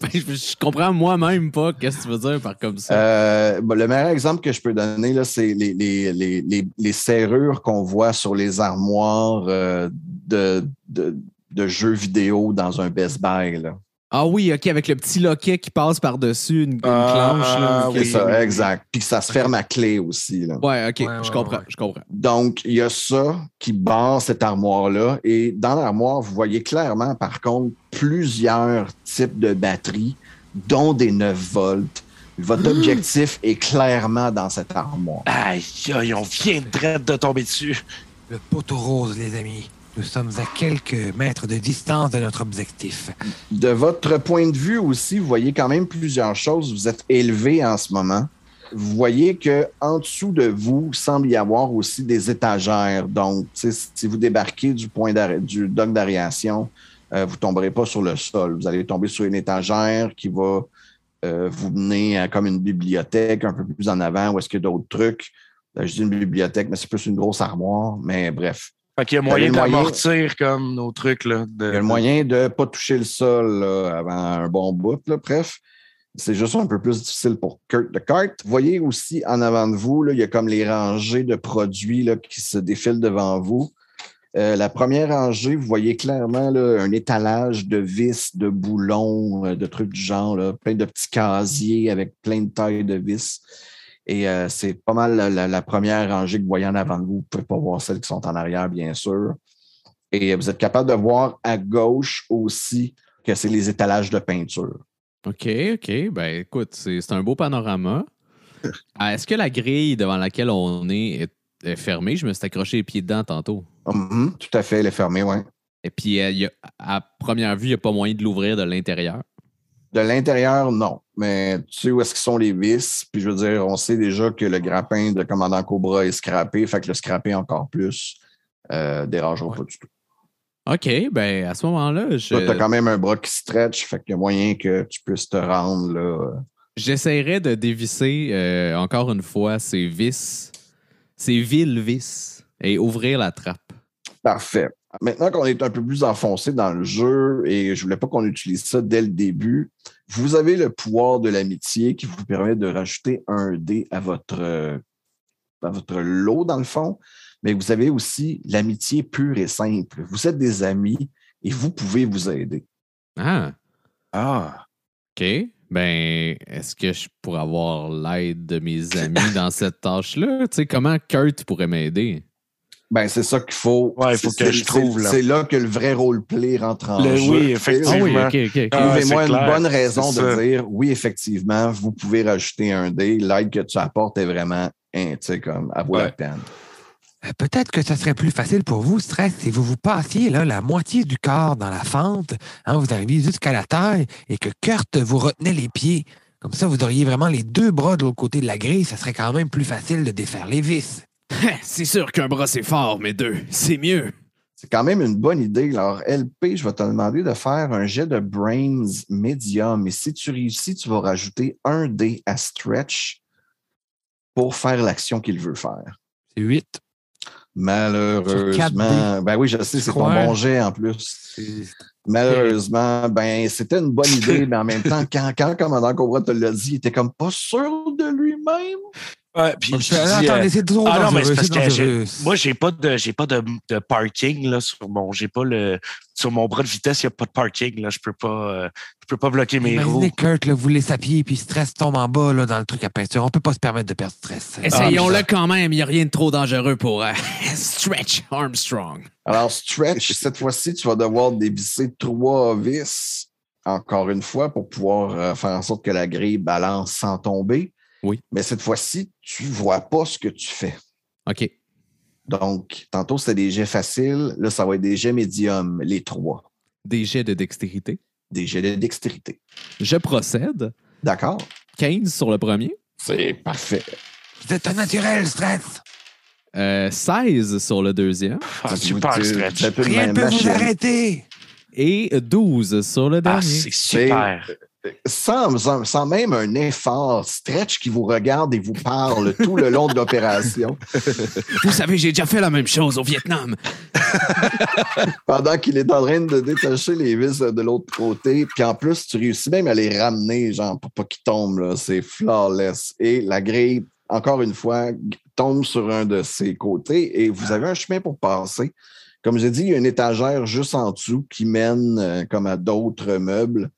Ben, je, comprends moi-même pas qu'est-ce que tu veux dire par comme ça. Euh, bon, le meilleur exemple que je peux donner, là, c'est les, les, les, les, les serrures qu'on voit sur les armoires euh, de, de, de jeux vidéo dans un Best Buy. Là. Ah oui, OK, avec le petit loquet qui passe par-dessus une, une Ah, clenche. Là, C'est oui, ça, exact. Puis que ça se ferme à clé aussi. Là. Ouais, OK, Ouais, je comprends, ouais. je comprends. Donc, il y a ça qui barre cette armoire-là. Et dans l'armoire, vous voyez clairement, par contre, plusieurs types de batteries, dont des 9 volts. Votre objectif est clairement dans cette armoire. Aïe, aïe, on vient de tomber dessus. Le poteau rose, les amis. Nous sommes à quelques mètres de distance de notre objectif. De votre point de vue aussi, vous voyez quand même plusieurs choses. Vous êtes élevé en ce moment. Vous voyez que en dessous de vous semble y avoir aussi des étagères. Donc, si vous débarquez du point du dock d'aération, euh, vous tomberez pas sur le sol. Vous allez tomber sur une étagère qui va euh, vous mener à comme une bibliothèque un peu plus en avant, où est-ce qu'il y a d'autres trucs. Euh, je dis une bibliothèque, mais c'est plus une grosse armoire. Mais bref, Fait qu'il y a Vous moyen d'amortir comme nos trucs. Là, de... il y a le moyen de ne pas toucher le sol là, avant un bon bout. Là, bref, c'est juste un peu plus difficile pour Kurt de Kart. Vous voyez aussi en avant de vous, là, il y a comme les rangées de produits là, qui se défilent devant vous. Euh, la première rangée, vous voyez clairement là, un étalage de vis, de boulons, euh, de trucs du genre, là, plein de petits casiers avec plein de tailles de vis. Et euh, c'est pas mal la, la- la première rangée que vous voyez en avant de vous. Vous ne pouvez pas voir celles qui sont en arrière, bien sûr. Et vous êtes capable de voir à gauche aussi que c'est les étalages de peinture. OK, OK. Ben écoute, c'est un beau panorama. Ah, Est-ce que la grille devant laquelle on est est, est fermée? Je me suis accroché les pieds dedans tantôt. Mhm, tout à fait, elle est fermée, oui. Et puis, euh, il y a- à première vue, il n'y a pas moyen de l'ouvrir de l'intérieur. De l'intérieur, non. Mais tu sais où est-ce qu'ils sont les vis? Puis je veux dire, on sait déjà que le grappin de commandant Cobra est scrappé, fait que le scraper encore plus euh, dérangera pas du tout. OK, ben à ce moment-là, je- tu as quand même un bras qui stretch, fait qu'il y a moyen que tu puisses te rendre là. j'essaierai de dévisser euh, encore une fois ces vis, ces villes vis, et ouvrir la trappe. Parfait. Maintenant qu'on est un peu plus enfoncé dans le jeu et je voulais pas qu'on utilise ça dès le début, vous avez le pouvoir de l'amitié qui vous permet de rajouter un dé à votre, euh, à votre lot, dans le fond. Mais vous avez aussi l'amitié pure et simple. Vous êtes des amis et vous pouvez vous aider. Ah, Ah, OK. Ben, est-ce que je pourrais avoir l'aide de mes amis dans cette tâche-là? Tu sais, comment Kurt pourrait m'aider? Ben, c'est ça qu'il faut. Ouais, il faut C'est- que je trouve, là. C'est là que le vrai roleplay rentre en Le- jeu. oui, effectivement. Ah oui, OK. Ah, Trouvez-moi une clair, bonne raison de ça. dire oui, effectivement, vous pouvez rajouter un dé. L'aide que tu apportes est vraiment, hein, tu sais, comme, à vaut la Ouais. peine. Euh, Peut-être que ça serait plus facile pour vous, Stress, si vous vous passiez là, la moitié du corps dans la fente, hein, vous arriviez jusqu'à la taille et que Kurt vous retenait les pieds. Comme ça, vous auriez vraiment les deux bras de l'autre côté de la grille. Ça serait quand même plus facile de défaire les vis. C'est sûr qu'un bras c'est fort, mais deux, c'est mieux. C'est quand même une bonne idée. Alors, LP, je vais te demander de faire un jet de Brains médium. Et si tu réussis, tu vas rajouter un dé à Stretch pour faire l'action qu'il veut faire. C'est 8. Malheureusement, ben oui, je sais, c'est ton bon jet en plus. Malheureusement, ben c'était une bonne idée, mais en même temps, quand, quand le commandant Cobra te l'a dit, il était comme pas sûr de lui-même. Ouais, puis je dis, Attendez, c'est Ah non, mais parce que moi, j'ai pas de j'ai pas de, de parking là, sur mon. J'ai pas le. Sur mon bras de vitesse, il n'y a pas de parking. Là. Je peux pas euh, je peux pas bloquer mes roues. Imaginez Kurt, là, vous laissez à pied, puis Stress tombe en bas là, dans le truc à peinture. On peut pas se permettre de perdre Stress. Essayons-le Ah, quand même, il n'y a rien de trop dangereux pour euh, Stretch Armstrong. Alors, Stretch, cette fois-ci, tu vas devoir dévisser trois vis, encore une fois, pour pouvoir euh, faire en sorte que la grille balance sans tomber. Oui. Mais cette fois-ci, tu vois pas ce que tu fais. OK. Donc, tantôt, c'était des jets faciles. Là, ça va être des jets médiums, les trois. Des jets de dextérité. Des jets de dextérité. Je procède. D'accord? 15 sur le premier. C'est parfait. Vous êtes un naturel, Stretch. Euh, 16 sur le deuxième. Ah, super Tu- stretch. tu appelles Rien ne peut vous arrêter. Et 12 sur le Ah, dernier. c'est super. Sans, même un effort, Stretch qui vous regarde et vous parle tout le long de l'opération, Vous savez, j'ai déjà fait la même chose au Vietnam. pendant qu'il est en train de détacher les vis de l'autre côté. Puis en plus, tu réussis même à les ramener, genre, pour pas qu'ils tombent. là. C'est flawless. Et la grille, encore une fois, tombe sur un de ses côtés et vous avez un chemin pour passer. Comme j'ai dit, il y a une étagère juste en dessous qui mène euh, comme à d'autres meubles.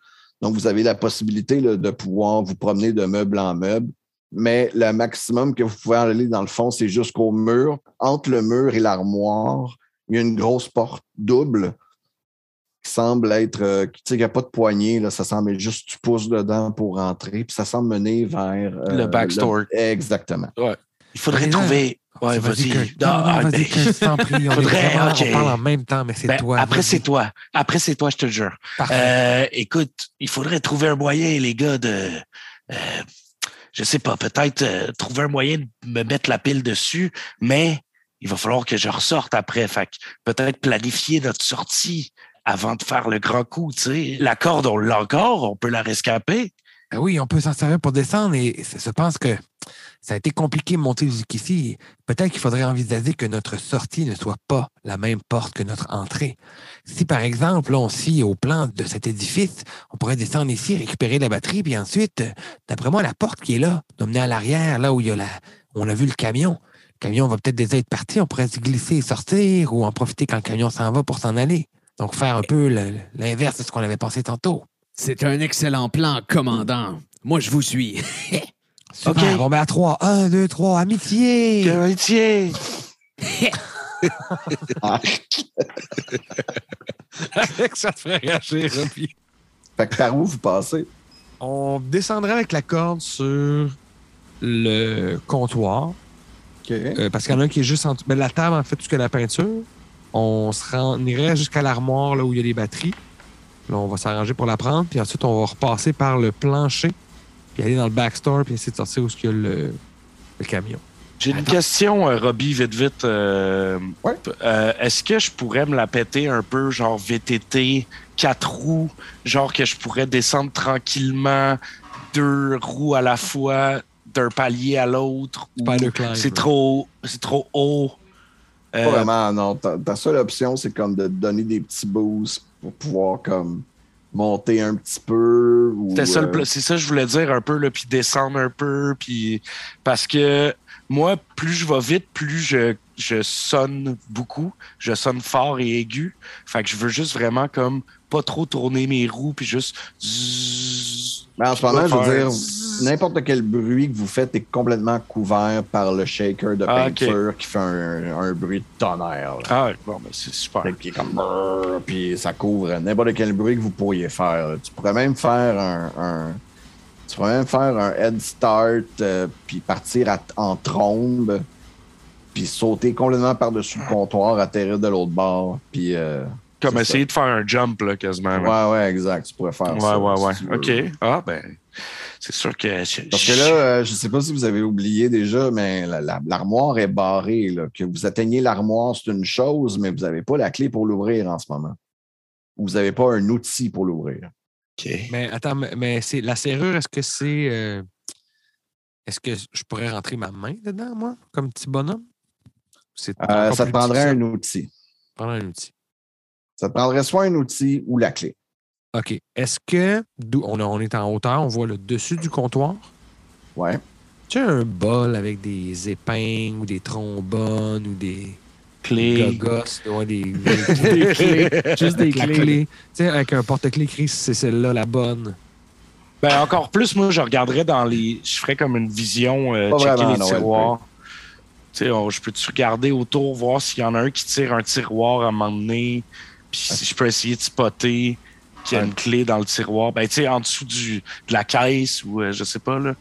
Donc, vous avez la possibilité là, de pouvoir vous promener de meuble en meuble. Mais le maximum que vous pouvez aller dans le fond, c'est jusqu'au mur. Entre le mur et l'armoire, il y a une grosse porte double qui semble être, euh, tu sais, qu'il n'y a pas de poignée, là, ça semble être juste tu pousses dedans pour rentrer, puis ça semble mener vers euh, Le backstore. Exactement. Il faudrait Mais là- trouver. Ouais, Vas-y, non, ah, vas-y, ben, je t'en prie. On, est Faudrait, vraiment- ok. on parle en même temps, mais c'est ben, toi. après, c'est toi. Après, c'est toi, je te jure. Euh, écoute, il faudrait trouver un moyen, les gars, de. euh, je sais pas, peut-être euh, trouver un moyen de me mettre la pile dessus, mais il va falloir que je ressorte après. Fait peut-être planifier notre sortie avant de faire le grand coup, tu sais. La corde, on l'a encore, on peut la rescaper. Ben oui, on peut s'en servir pour descendre et je pense que ça a été compliqué de monter jusqu'ici. Peut-être qu'il faudrait envisager que notre sortie ne soit pas la même porte que notre entrée. Si, par exemple, là, on scie au plan de cet édifice, on pourrait descendre ici, récupérer la batterie, puis ensuite, d'après moi, la porte qui est là, nous mener à l'arrière, là où il y a la... on a vu le camion. Le camion va peut-être déjà être parti, on pourrait se glisser et sortir ou en profiter quand le camion s'en va pour s'en aller. Donc, faire un peu l'inverse de ce qu'on avait pensé tantôt. C'est un excellent plan, commandant. Moi, je vous suis. Super, OK. on met à trois. Un, deux, trois, amitié! Amitié! Avec ça te ferait réagir, Robbie. Fait que par où vous passez? On descendrait avec la corde sur le comptoir. Euh, parce qu'il y en a un qui est juste en dessous. Ben, la table, en fait, tout ce que la peinture. On, se rend- on irait jusqu'à l'armoire, là où il y a les batteries. Là, on va s'arranger pour la prendre. Puis ensuite, on va repasser par le plancher. Puis aller dans le backstore. Puis essayer de sortir où il y a le, le camion. J'ai une question, euh, Robbie, vite, vite. Euh, Ouais. euh, Est-ce que je pourrais me la péter un peu, genre VTT, quatre roues, genre que je pourrais descendre tranquillement, deux roues à la fois, d'un palier à l'autre? C'est trop, c'est trop haut. Euh, Pas vraiment, non. Ta, ta seule option, c'est comme de te donner des petits boosts pour pouvoir comme monter un petit peu. ça, euh, c'est ça que je voulais dire un peu, là, puis descendre un peu, puis parce que moi, plus je vais vite, plus je, je sonne beaucoup, je sonne fort et aigu. Fait que je veux juste vraiment comme pas trop tourner mes roues, puis juste. Mais en ce puis moment, je veux dire, n'importe quel bruit que vous faites est complètement couvert par le shaker de Ah, peinture qui fait un, un bruit de tonnerre. là. Ah, bon, ben c'est super. Comme brrr, puis ça couvre n'importe quel bruit que vous pourriez faire. là. Tu pourrais même faire un, un- tu pourrais même faire un head start euh, puis partir à- en trombe puis sauter complètement par-dessus le comptoir, atterrir de l'autre bord puis euh, Comme essayer de faire un jump, là, quasiment. là. ouais ouais exact, tu pourrais faire Ouais, ça. ouais, ouais. si veux. OK. Ah, ben, c'est sûr que. je- Parce que là, euh, je ne sais pas si vous avez oublié déjà, mais la- la- l'armoire est barrée. là. Que vous atteignez l'armoire, c'est une chose, mais vous n'avez pas la clé pour l'ouvrir en ce moment. Vous n'avez pas un outil pour l'ouvrir. OK. Mais attends, mais- mais c'est la serrure, est-ce que c'est. euh, est-ce que je pourrais rentrer ma main dedans, moi, comme petit bonhomme? Euh, ça te prendrait un outil. ça? Prendre un outil. Ça te prendrait soit un outil ou la clé. OK. Est-ce que. d'où- On, on est en hauteur, on voit le dessus du comptoir? Ouais. Tu as un bol avec des épingles ou des trombones ou des Clé. gogos, ouais, des, Des clés. Juste des clés. clé. Tu sais, avec un porte-clés écrit c'est celle-là la bonne. Ben, encore plus, moi, je regarderais dans les. Je ferais comme une vision, euh, checker vraiment, les non, tiroirs. Tu sais, je peux-tu regarder autour, voir s'il y en a un qui tire un tiroir à un moment donné, puis si je peux essayer de spotter qu'il y a Ouais. une clé dans le tiroir. Ben, tu sais, en dessous du, de la caisse ou euh, je sais pas, là.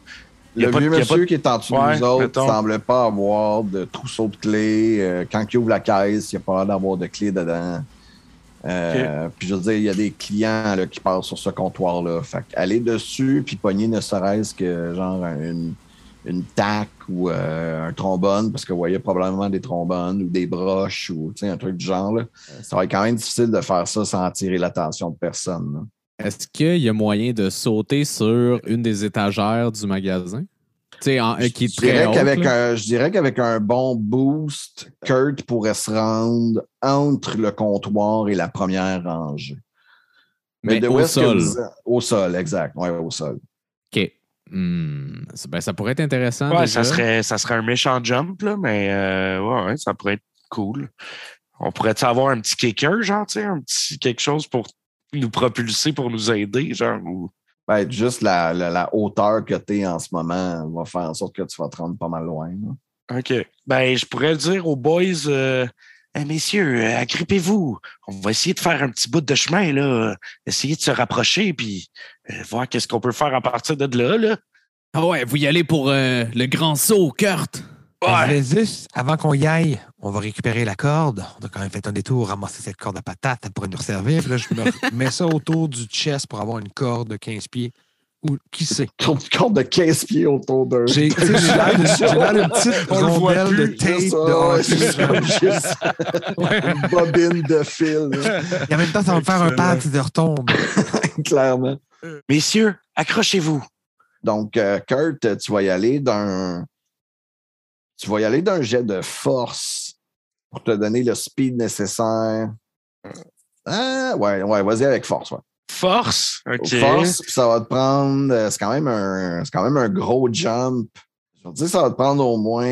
Le de- vieux monsieur de- qui est en dessous Ouais, de nous autres ne semble pas avoir de trousseau de clés. Euh, quand il ouvre la caisse, il n'y a pas l'air d'avoir de clés dedans. Euh, Puis je veux dire, il y a des clients là, qui passent sur ce comptoir-là. Fait aller dessus puis pogner ne serait-ce que genre une, une tac ou euh, un trombone, parce que vous voyez probablement des trombones ou des broches ou tu sais, un truc du genre. là. Ça va être quand même difficile de faire ça sans attirer l'attention de personne. Est-ce qu'il y a moyen de sauter sur une des étagères du magasin? Tu sais, en- euh, qui est Je très dirais haute, qu'avec un, je dirais qu'avec un bon boost, Kurt pourrait se rendre entre le comptoir et la première rangée. Mais de au que sol. Au sol, exact. Oui, au sol. Hmm, ben, ça pourrait être intéressant. Ouais, déjà. ça serait, ça serait un méchant jump, là, mais euh, ouais, ouais, ça pourrait être cool. On pourrait avoir un petit kicker, genre, tu sais, un petit quelque chose pour nous propulser, pour nous aider, genre. Ou... Ben, juste la, la- la hauteur que tu es en ce moment va faire en sorte que tu vas te rendre pas mal loin. là. OK. Ben, je pourrais dire aux boys, euh, Eh, messieurs, euh, agrippez-vous. On va essayer de faire un petit bout de chemin, là. Essayer de se rapprocher, puis voir qu'est-ce qu'on peut faire à partir de là, là. Ah ouais, vous y allez pour euh, le grand saut, Kurt. Ouais. juste, avant qu'on y aille, on va récupérer la corde. On a quand même fait un détour, ramasser cette corde à patate, elle pourrait nous servir. Puis là, je me mets ça autour du chest pour avoir une corde de 15 pieds. Ou qui sait? Compte compte de 15 pieds autour d'un. J'ai l'air d'une- petite rondelle de tape. Ça, de ouais, une bobine de fil, là, Et en même temps, ça va me faire un pad si je retombe. clairement. Messieurs, accrochez-vous. Donc, euh, Kurt, tu vas y aller d'un. Tu vas y aller d'un jet de force pour te donner le speed nécessaire. Ah, ouais, ouais, vas-y avec force, ouais. Force. OK. Force, puis ça va te prendre. euh, C'est quand même un. C'est quand même un gros jump. Je vais te dire, ça va te prendre au moins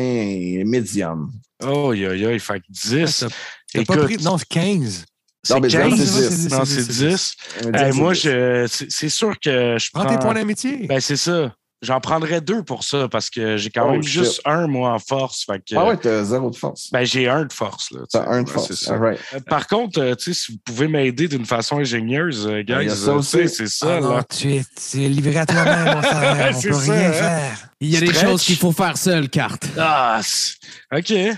medium. Oh, yo, yo, il fait que 10. T'as t'as pas Écoute, pris. Non, c'est 15. C'est Non, mais 15. c'est 10. Non, C'est c'est 10. 10. Un Hey, dix, moi, c'est c'est c'est sûr que je Prends prends. tes points d'amitié. Ben, c'est ça. J'en prendrais deux pour ça parce que j'ai quand Oh, même shit. juste un, moi, en force. Fait que, Ah ouais, t'as zéro de force. ben, j'ai un de force. Là. T'as un de Ouais, force. c'est ça. Right. Euh, Par contre, euh, tu sais, si vous pouvez m'aider d'une façon ingénieuse, euh, guys, Il y a ça c'est ça. Ah non, là. tu es, tu es livré à toi-même, mon frère. On C'est peut ça, rien hein. faire. Il y a des Stretch. choses qu'il faut faire seul, Kurt. Ah, c'est- OK.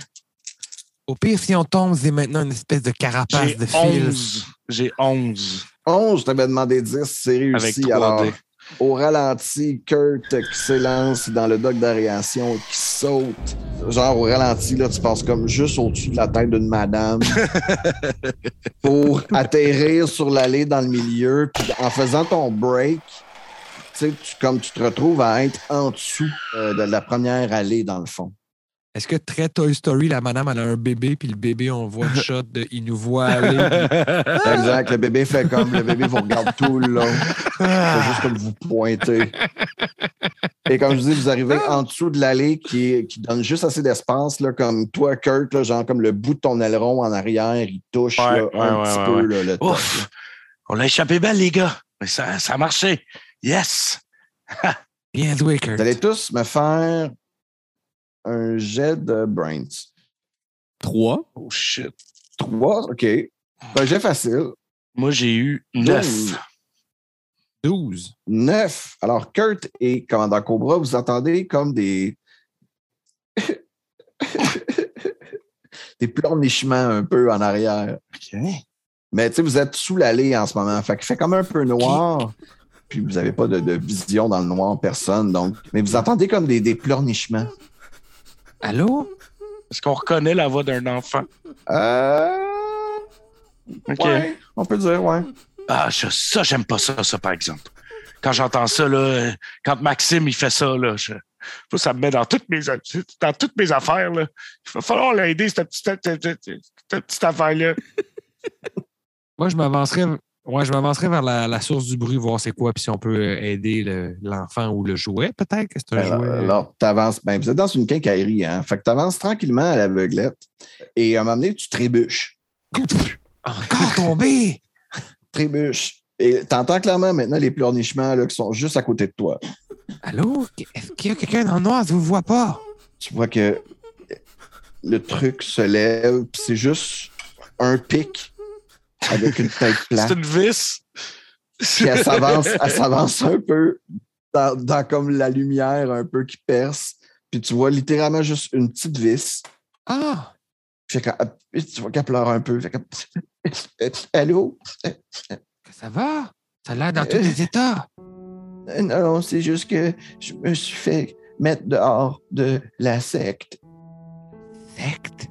Au pire, si on tombe, c'est maintenant une espèce de carapace de fil. 11. J'ai 11 11, je t'avais demandé 10, c'est avec réussi. 3D. Alors, au ralenti, Kurt qui s'élance dans le dock d'aération, qui saute. Genre, au ralenti, là, tu passes comme juste au-dessus de la tête d'une madame pour atterrir sur l'allée dans le milieu. Puis en faisant ton break, tu sais, tu- comme tu te retrouves à être en dessous euh, de la première allée, dans le fond. Est-ce que très Toy Story, la madame, elle a un bébé, puis le bébé, on voit le shot de il nous voit aller. puis- Exact. Le bébé fait comme le bébé vous regarde tout le long. C'est juste comme vous pointez. Et comme je dis, vous arrivez en dessous de l'allée qui, qui donne juste assez d'espace, là, comme toi, Kurt, là, genre comme le bout de ton aileron en arrière, il touche Ouais, là, un ouais, petit ouais, peu ouais. là, le top. Ouf! On l'a échappé belle, les gars. Mais ça, ça a marché. Yes! Bien joué, Kurt. Vous allez tous me faire un jet de brains. 3. Oh shit. Trois, OK. Un jet facile. Moi, j'ai eu 9. 12. Neuf. Alors, Kurt et Commandant Cobra, vous entendez comme des. des pleurnichements un peu en arrière. OK. Mais tu sais, vous êtes sous l'allée en ce moment. Fait qu'il fait comme un peu noir. Puis vous n'avez pas de, de vision dans le noir, personne. Donc, mais vous entendez comme des, des pleurnichements. Allô? Est-ce qu'on reconnaît la voix d'un enfant? Euh. OK. Ouais, on peut dire, ouais. Ah, je- ça, j'aime pas ça, ça, par exemple. Quand j'entends ça, là, quand Maxime, il fait ça, là, je, ça, ça me met dans toutes mes, dans toutes mes affaires, là. Il va falloir l'aider, cette petite, cette- cette- cette petite affaire-là. Moi, je m'avancerais. Ouais, je m'avancerais vers la, la source du bruit, voir c'est quoi, puis si on peut euh, aider le- l'enfant ou le jouet, peut-être que c'est un Alors, jouet. Ben, alors, t'avances. Ben, vous êtes dans une quincaillerie, hein. Fait que t'avances tranquillement à l'aveuglette. Et à un moment donné, tu trébuches. Encore tombé! Trébuches. Et t'entends clairement maintenant les pleurnichements là, qui sont juste à côté de toi. Allô? Est-ce qu'il y a quelqu'un dans le noir? Je vous vois pas. tu vois que le truc se lève, puis c'est juste un pic avec une tête plate. C'est une vis. Puis elle s'avance, elle s'avance un peu dans, dans comme la lumière un peu qui perce. Puis tu vois littéralement juste une petite vis. Ah! Que, puis tu vois qu'elle pleure un peu. Que, Allô? Ça va? Ça a l'air dans tous les états. Euh, non, c'est juste que je me suis fait mettre dehors de la secte. Secte?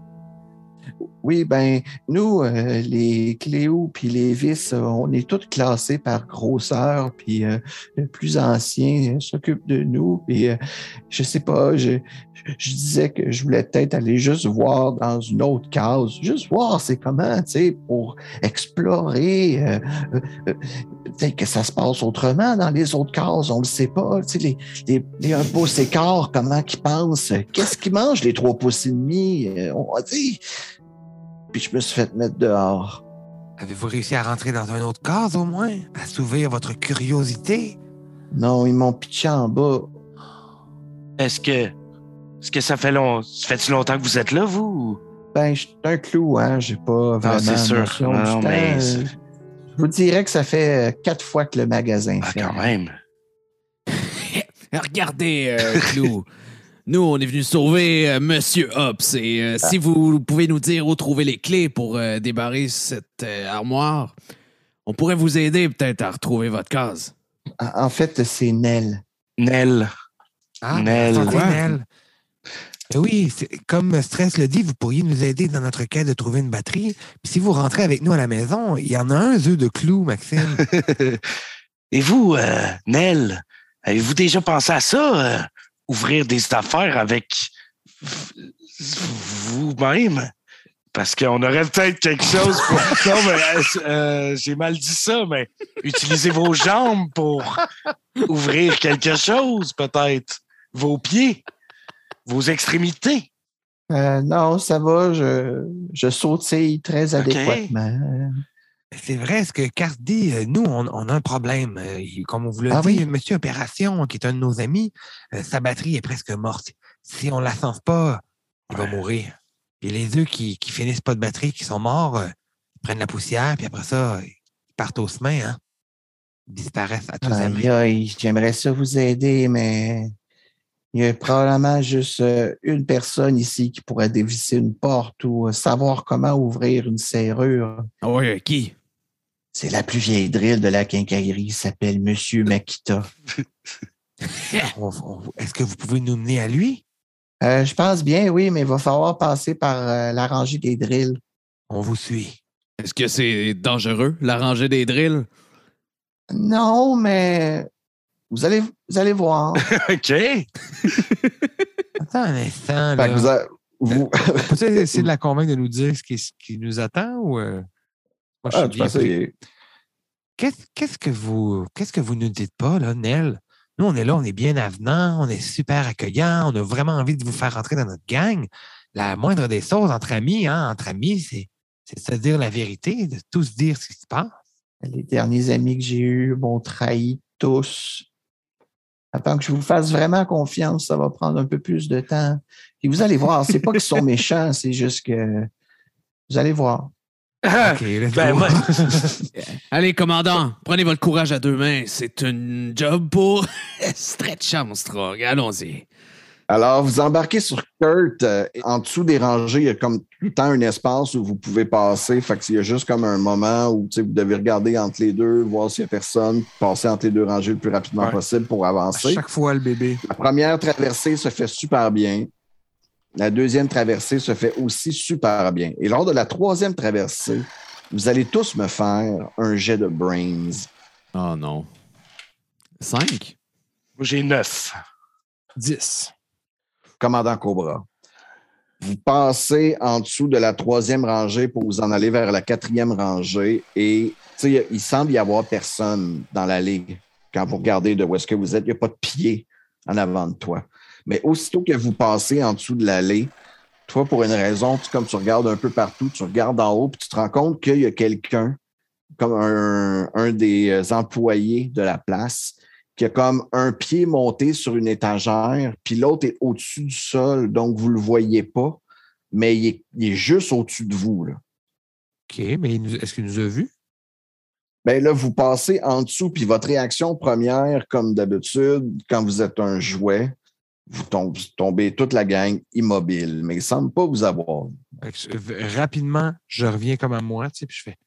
Oui, ben, nous, euh, les Cléo puis les Vis, euh, on est tous classés par grosseur, puis euh, le plus ancien euh, s'occupe de nous. Puis, euh, je sais pas, je, je disais que je voulais peut-être aller juste voir dans une autre case, juste voir c'est comment, tu sais, pour explorer. peut-être que ça se passe autrement dans les autres cases, on le sait pas. Tu sais, les, les, les un pouce écart, comment qu'ils pensent, qu'est-ce qu'ils mangent les trois pouces et demi, on va dire. Puis je me suis fait mettre dehors. Avez-vous réussi à rentrer dans un autre case au moins? À s'ouvrir votre curiosité? Non, ils m'ont pitché en bas. Est-ce que. Est-ce que ça fait long. Ça fait-tu longtemps que vous êtes là, vous? Ben, je suis un clou, hein. J'ai pas vraiment c'est sûr. Non, du mais Euh, Je vous dirais que ça fait euh, quatre fois que le magasin Ah, ferme. quand même. Regardez, euh, Clou. Nous, on est venu sauver euh, Monsieur Hobbs. Et euh, si vous pouvez nous dire où trouver les clés pour euh, débarrer cette euh, armoire, on pourrait vous aider peut-être à retrouver votre case. En en fait, c'est Nell. Nell. Ah. Nell. Eh Oui, comme Stress le dit, vous pourriez nous aider dans notre quête de trouver une batterie. Puis si vous rentrez avec nous à la maison, il y en a un œuf de clous, Maxime. Et vous, euh, Nell, avez-vous déjà pensé à ça? Ouvrir des affaires avec vous-même? Parce qu'on aurait peut-être quelque chose pour. Non, mais euh, euh, j'ai mal dit ça, mais utilisez vos jambes pour ouvrir quelque chose, peut-être. Vos pieds, vos extrémités. Euh, non, ça va, je, je sautille très adéquatement. C'est vrai, ce que Carte dit, euh, nous, on, on a un problème. Euh, Comme on vous l'a Ah dit, oui? Monsieur Opération, qui est un de nos amis, euh, sa batterie est presque morte. Si on ne la sent pas, il va mourir. Et les œufs qui, qui finissent pas de batterie, qui sont morts, euh, ils prennent la poussière, puis après ça, ils partent aux semaines, hein? Ils disparaissent à tous. Aïe, aïe, j'aimerais ça vous aider, mais il y a probablement juste euh, une personne ici qui pourrait dévisser une porte ou euh, savoir comment ouvrir une serrure. Ah ouais, qui? C'est la plus vieille drill de la quincaillerie, il s'appelle Monsieur Makita. Est-ce que vous pouvez nous mener à lui? Euh, je pense bien, oui, mais il va falloir passer par euh, la rangée des drills. On vous suit. Est-ce que c'est dangereux, la rangée des drills? Non, mais vous allez, vous allez voir. OK. Attends un instant. Vous, Là. a- vous- essayer de la convaincre de nous dire ce qui, ce qui nous attend ou. euh, Moi, je Ah, suis bien pris. Qu'est-ce qu'est-ce que vous qu'est-ce que vous nous dites pas, là, Nel? Nous, on est là, on est bien avenant, on est super accueillant, on a vraiment envie de vous faire rentrer dans notre gang. La moindre des choses entre amis, hein, entre amis, c'est c'est de se dire la vérité, de tous dire ce qui se passe. Les derniers amis que j'ai eus m'ont trahi tous. Attends que je vous fasse vraiment confiance, ça va prendre un peu plus de temps. Et vous allez voir, c'est pas qu'ils sont méchants, c'est juste que vous allez voir. OK, let's Ben, go. moi- Allez, commandant, prenez votre courage à deux mains. C'est une job pour Stretch Armstrong. Allons-y. Alors, vous embarquez sur Kurt. euh, en dessous des rangées, il y a comme tout le temps un espace où vous pouvez passer. Fait qu'il y a juste comme un moment où tu sais, vous devez regarder entre les deux, voir s'il n'y a personne, passer entre les deux rangées le plus rapidement Ouais. possible pour À avancer. chaque fois, le bébé. La première traversée se fait super bien. La deuxième traversée se fait aussi super bien. Et lors de la troisième traversée, vous allez tous me faire un jet de brains. Oh non. Cinq? J'ai neuf. 10. Commandant Cobra. Vous passez en dessous de la troisième rangée pour vous en aller vers la quatrième rangée et il semble y avoir personne dans l'allée. Quand vous regardez de où est-ce que vous êtes, il n'y a pas de pied en avant de toi. Mais aussitôt que vous passez en dessous de l'allée, toi, pour une raison, tu, comme tu regardes un peu partout, tu regardes en haut, puis tu te rends compte qu'il y a quelqu'un, comme un, un des euh, employés de la place, qui a comme un pied monté sur une étagère, puis l'autre est au-dessus du sol, donc vous ne le voyez pas, mais il est, il est juste au-dessus de vous. Là. OK, mais est-ce qu'il nous a vus? Ben là, vous passez en dessous, puis votre réaction première, comme d'habitude, quand vous êtes un jouet, vous tombez, tombez toute la gang immobile, mais il ne semble pas vous avoir. V- rapidement, je reviens comme à moi, tu sais, puis je fais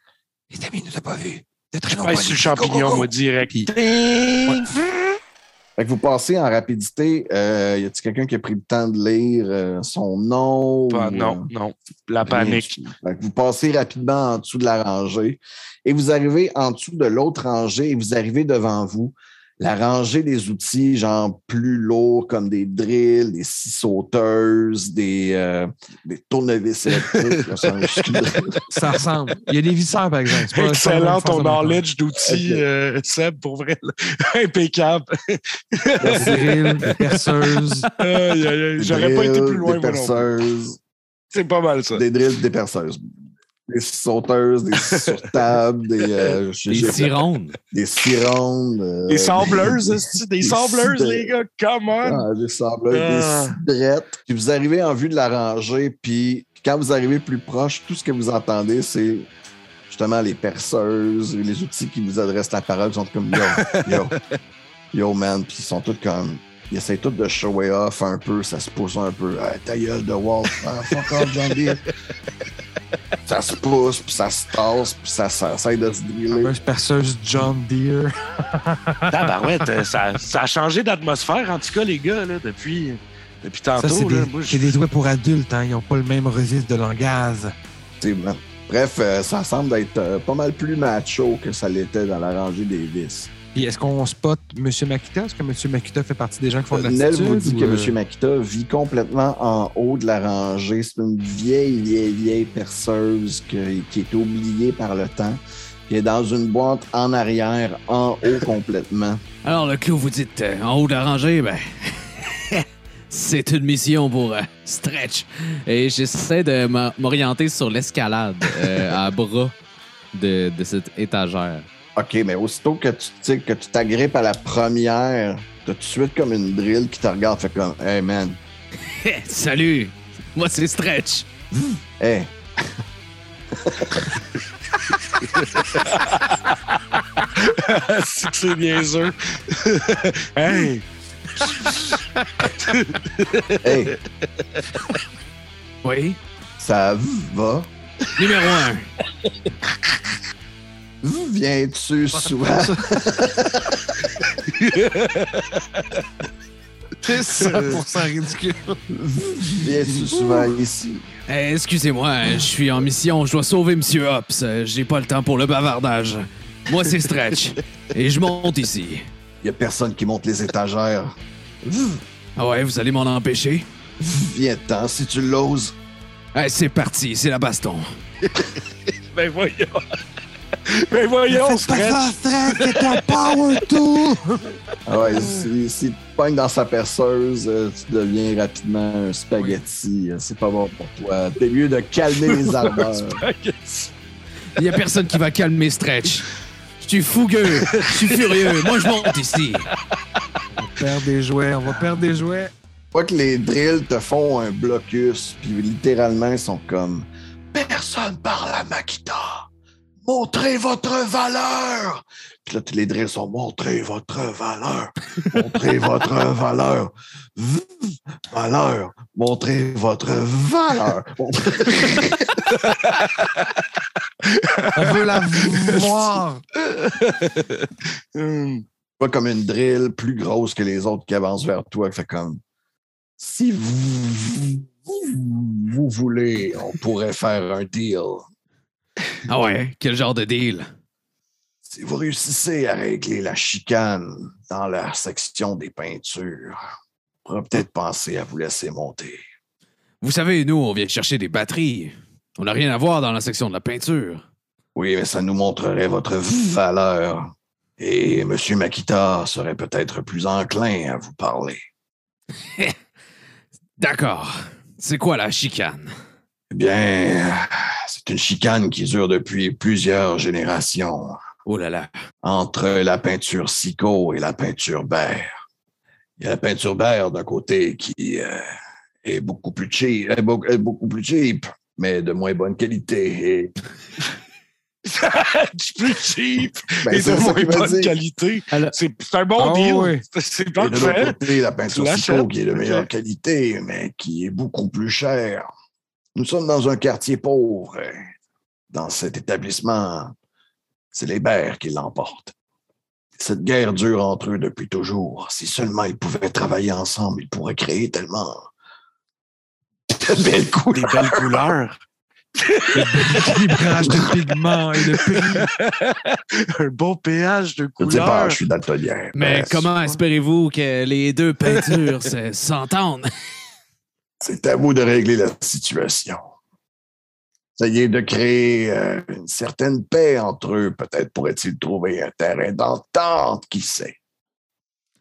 Les amis, il nous a pas vus. De très poignets. sur le Go, go, champignon, go. moi, direct. Puis-! Fait que vous passez en rapidité. Euh, y a-t-il quelqu'un qui a pris le temps de lire euh, son nom? Pas- ou, non, euh, non. La panique. Fait que vous passez rapidement en dessous de la rangée et vous arrivez en dessous de l'autre rangée et vous arrivez devant vous la rangée des outils, genre plus lourds comme des drills, des scie sauteuses, des, euh, des tournevis électriques. ça ressemble. Il y a des visseurs, par exemple. Pas- Excellent ton knowledge d'outils, euh, Seb, pour vrai. Impeccable. Des drills, des perceuses. J'aurais pas été drills, plus loin, Des perceuses, C'est pas mal, ça. des drills, des perceuses. Des sauteuses, des scies sur table, des, euh, j'ai- cirondes. des cirondes. euh, Des sableuses, des des sableuses, les gars, come on! Ah, des sableuses, Ah. des cidrettes. Puis vous arrivez en vue de la rangée, puis quand vous arrivez plus proche, tout ce que vous entendez, c'est justement les perceuses, les outils qui vous adressent la parole, ils sont comme yo, yo, yo, man. Puis ils sont tous comme. Ils essayent tous de shower off un peu, ça se pousse un peu. Ah, ta gueule de Walt, ah, fuck off, John Deere. Ça se pousse, puis ça se tasse, puis ça, ça essaie de se driller. Fameuse perceuse John Deere. Tabarouette, euh, ça, ça a changé d'atmosphère, en tout cas, les gars, là, depuis, depuis Ça, tantôt. c'est là. des, Moi, je- c'est des jouets pour adultes. Hein. Ils n'ont pas le même registre de langage. Bref, euh, ça semble être euh, pas mal plus macho que ça l'était dans la rangée des vis. Puis est-ce qu'on spot M. Makita? Est-ce que M. Makita fait partie des gens qui font de Nel l'attitude? vous dit ou, que euh, M. Makita vit complètement en haut de la rangée. C'est une vieille, vieille, vieille perceuse que- qui est oubliée par le temps. Qui est dans une boîte en arrière, en haut complètement. Alors, le clou, vous dites, euh, en haut de la rangée, ben. C'est une mission pour euh, Stretch. Et j'essaie de m'orienter sur l'escalade euh, à bras de, de cette étagère. OK, mais aussitôt que tu que tu t'agrippes à la première, t'as tout de suite comme une drill qui te regarde, fait comme Hey man, salut! Moi, c'est Stretch. hey, c'est que c'est niaiseux. hey! hey, Oui. ça va? Numéro un. Viens-tu souvent? C'est 100% ridicule. Viens-tu souvent ici? Eh, Excusez-moi, je suis en mission, je dois sauver Monsieur Hops. J'ai pas le temps pour le bavardage. Moi, c'est Stretch. Et je monte ici. Il y a personne qui monte les étagères. Ah ouais, vous allez m'en empêcher? Viens-t'en si tu l'oses. Eh, c'est parti, c'est la baston. Ben voyons! Ben voyons, Faites pas Stretch! ça, Stretch, c'est un power tool! Ah ouais, si, si tu pognes dans sa perceuse, euh, tu deviens rapidement un spaghetti. Euh, C'est pas bon pour toi. T'es mieux de calmer les ardeurs. Il y a personne qui va calmer Stretch. Je suis fougueux, je suis furieux. Moi, je monte ici. On va perdre des jouets, on va perdre des jouets. Pas que les drills te font un blocus, puis littéralement, ils sont comme Personne parle à Makita. Montrez votre valeur. Puis là, tous les drills sont Montrez votre valeur. Montrez votre valeur. V- Valeur. Montrez votre valeur. On veut la voir. Hum. Pas comme une drill plus grosse que les autres qui avancent vers toi. Fait comme Si vous, vous voulez, on pourrait faire un deal. Ah ouais, quel genre de deal? Si vous réussissez à régler la chicane dans la section des peintures, on pourrait peut-être penser à vous laisser monter. Vous savez, nous, on vient chercher des batteries. On n'a rien à voir dans la section de la peinture. Oui, mais ça nous montrerait votre valeur. Et M. Makita serait peut-être plus enclin à vous parler. D'accord. C'est quoi la chicane? Eh bien, c'est une chicane qui dure depuis plusieurs générations Oh là là. entre la peinture Sico et la peinture Bear. Il y a la peinture Bear d'un côté qui euh, est beaucoup plus cheap, est beau- est beaucoup plus cheap, mais de moins bonne qualité. Et, plus cheap ben, et de moins bonne qualité. C'est un bon Ah deal. oui. C'est Et de l'autre parfait. côté, la Tu peinture. Sico qui est de meilleure qualité, mais qui est beaucoup plus chère. Nous sommes dans un quartier pauvre. Dans cet établissement, c'est les Bears qui l'emportent. Cette guerre dure entre eux depuis toujours. Si seulement ils pouvaient travailler ensemble, ils pourraient créer tellement de belles Des couleurs. belles couleurs. Équilibrage de pigments et de prix. Un bon péage de Je ne sais pas, couleurs. je suis daltonien. Mais Euh, comment espérez-vous que les deux peintures se- s'entendent? C'est à vous de régler la situation. Essayez de créer euh, une certaine paix entre eux. Peut-être pourraient-ils trouver un terrain d'entente, qui sait?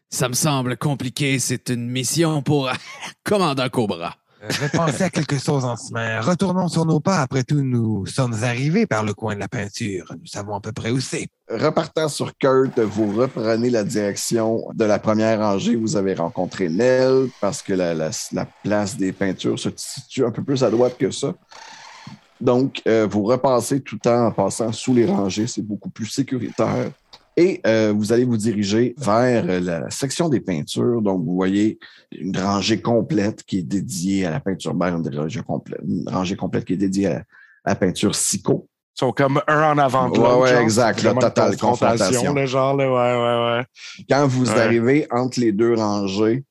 Ça me semble compliqué. C'est une mission pour Commandant Cobra. Euh, Je vais penser à quelque chose en moment. Retournons sur nos pas. Après tout, nous sommes arrivés par le coin de la peinture. Nous savons à peu près où c'est. Repartant sur Kurt, vous reprenez la direction de la première rangée. Vous avez rencontré Nell parce que la place des peintures se situe un peu plus à droite que ça. Donc, euh, vous repassez tout le temps en passant sous les rangées. C'est beaucoup plus sécuritaire. Et euh, vous allez vous diriger vers euh, la section des peintures. Donc, vous voyez une rangée complète qui est dédiée à la peinture mère, une rangée complète, une rangée complète qui est dédiée à, à la peinture Sico. Ils sont comme un en avant de Ouais, l'autre. ouais, genre. exact, une totale confrontation. là, genre, là, ouais, ouais, ouais. Quand vous Ouais. arrivez entre les deux rangées,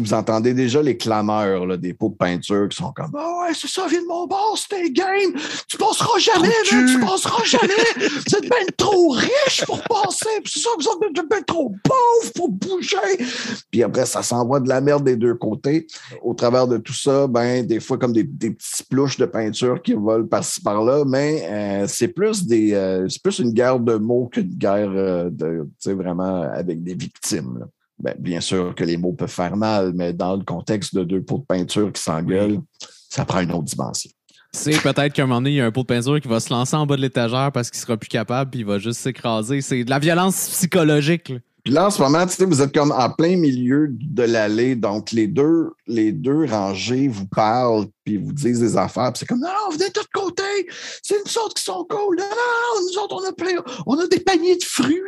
vous entendez déjà les clameurs là, des pots de peinture qui sont comme Ah ouais, c'est ça, viens de mon bord, c'était game. Tu passeras jamais, là, tu passeras jamais. vous êtes bien trop riche pour passer. C'est ça, vous êtes bien trop pauvres pour bouger. Puis après, ça s'envoie de la merde des deux côtés. Au travers de tout ça, ben, des fois, comme des, des petits plouches de peinture qui volent par-ci par-là, mais euh, c'est plus des euh, c'est plus une guerre de mots qu'une guerre euh, de, vraiment avec des victimes. là. Ben, bien sûr que les mots peuvent faire mal, mais dans le contexte de deux pots de peinture qui s'engueulent, ça prend une autre dimension. C'est peut-être qu'à un moment donné, il y a un pot de peinture qui va se lancer en bas de l'étagère parce qu'il sera plus capable puis il va juste s'écraser. C'est de la violence psychologique. là. Puis là, en ce moment, tu sais, vous êtes comme en plein milieu de l'allée, donc les deux, les deux rangées vous parlent, puis vous disent des affaires, puis c'est comme, non, venez de l'autre côté, c'est nous autres qui sont cool, non, non, nous autres, on a plein, on a des paniers de fruits,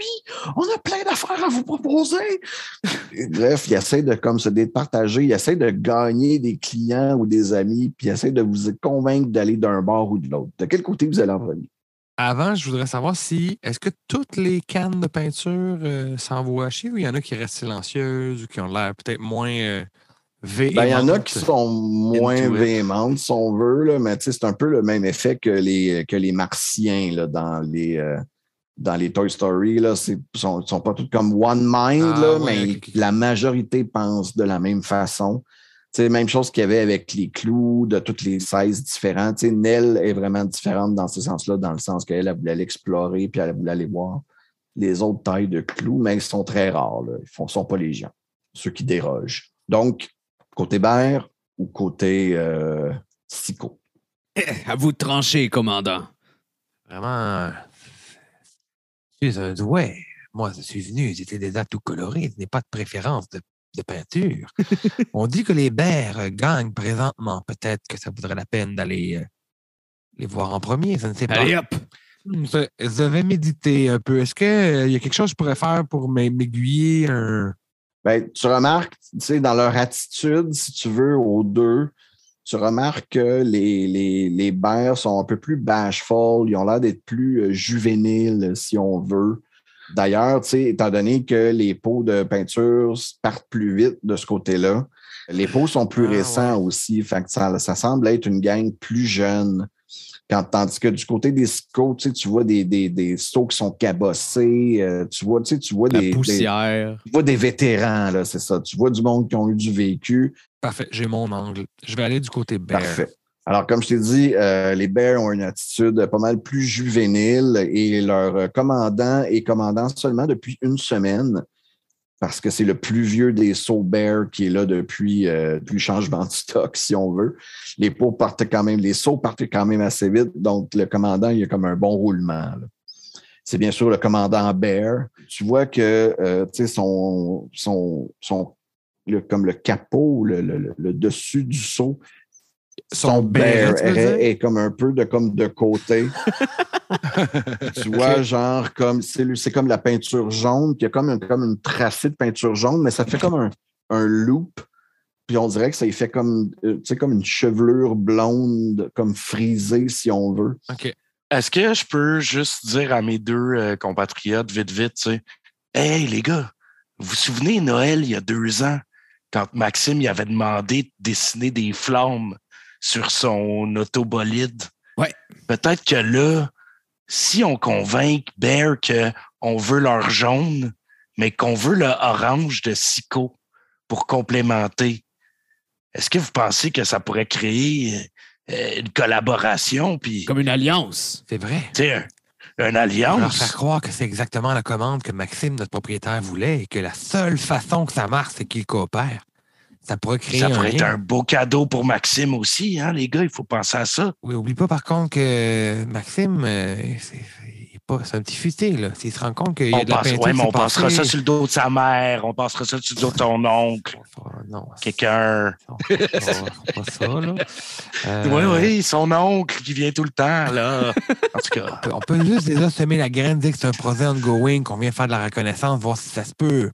on a plein d'affaires à vous proposer. Bref, il essaie de comme se départager, il essaie de gagner des clients ou des amis, puis il essaie de vous convaincre d'aller d'un bord ou de l'autre. De quel côté vous allez en premier? Avant, je voudrais savoir si est-ce que toutes les cannes de peinture euh, s'envoient à chier ou il y en a qui restent silencieuses ou qui ont l'air peut-être moins euh, véhémentes? Ben, il y en a qui sont moins véhémentes, si on veut, là, mais c'est un peu le même effet que les, que les martiens là, dans, les, euh, dans les Toy Story. Ils ne sont, sont pas tous comme one mind, Ah, là, ouais, mais la majorité pense de la même façon. Sais, même chose qu'il y avait avec les clous de toutes les sizes différents. Tu sais, Nell est vraiment différente dans ce sens-là, dans le sens qu'elle elle voulait aller explorer puis elle voulait aller voir les autres tailles de clous, mais ils sont très rares. Là. Ils ne sont pas les gens, ceux qui dérogent. Donc, côté Bear ou côté euh, Sico? À vous de trancher, commandant. Vraiment. Je suis un doué. Moi, je suis venu, j'étais déjà tout coloré. Je n'ai pas de préférence de, de peinture. On dit que les bears euh, gagnent présentement. Peut-être que ça vaudrait la peine d'aller euh, les voir en premier. Je ne sais pas. Allez hop! Je, je vais méditer un peu. Est-ce qu'il y a quelque chose que je pourrais faire pour m'ai- m'aiguiller un? Ben, tu remarques, tu sais, dans leur attitude, si tu veux, aux deux, tu remarques que les, les, les bears sont un peu plus bashful, ils ont l'air d'être plus euh, juvéniles, si on veut. D'ailleurs, tu sais, étant donné que les pots de peinture partent plus vite de ce côté-là, les pots sont plus Ah, récents aussi. Fait que ça, ça semble être une gang plus jeune. Quand, tandis que du côté des scots, tu sais, tu vois des, des, des seaux qui sont cabossés, euh, tu vois, tu sais, tu vois des, des- poussière. tu vois des vétérans, là, c'est ça. Tu vois du monde qui ont eu du vécu. Parfait, j'ai mon angle. Je vais aller du côté bear. Parfait. Alors, comme je t'ai dit, euh, les Bears ont une attitude pas mal plus juvénile et leur commandant est commandant seulement depuis une semaine parce que c'est le plus vieux des Soul Bears qui est là depuis, euh, le changement de stock, si on veut. Les pots partent quand même, les sauts partent quand même assez vite, donc le commandant, il a comme un bon roulement. C'est bien sûr le commandant Bear. Tu vois que euh, son, son, son le- comme le capot, le, le- le- le dessus du seau, son béret, veux est, comme un peu de comme de côté. tu vois, genre comme c'est c'est comme la peinture jaune, puis il y a comme, un- comme une tracée de peinture jaune, mais ça fait comme un, un loop. Puis on dirait que ça y fait comme, euh, tu sais, comme une chevelure blonde, comme frisée, si on veut. OK. Est-ce que je peux juste dire à mes deux euh, compatriotes, vite, vite, tu sais, Hey, les gars, vous vous souvenez Noël il y a deux ans, quand Maxime il avait demandé de dessiner des flammes? Sur son autobolide? Ouais. Peut-être que là, si on convainc Bear qu'on veut leur jaune, mais qu'on veut le orange de Sico pour complémenter, est-ce que vous pensez que ça pourrait créer euh, une collaboration puis Comme une alliance. C'est vrai. tu sais, un- une Leur alliance? faire croire que c'est exactement la commande que Maxime, notre propriétaire, voulait et que la seule façon que ça marche, c'est qu'il coopère. Ça pourrait créer Ça un être lien. un beau cadeau pour Maxime aussi, hein, les gars, il faut penser à ça. Oui, oublie pas par contre que Maxime, euh, c'est un petit futé, là. S'il se rend compte qu'il y a On, de la ouais, mais on passera ça sur le dos de sa mère, on passera ça sur le dos de ton oncle, Non, quelqu'un. pas, ça, là. Euh, Oui, oui, son oncle qui vient tout le temps, là. En tout cas, on peut- On peut juste déjà semer la graine, dire que c'est un projet ongoing, qu'on vient faire de la reconnaissance, voir si ça se peut.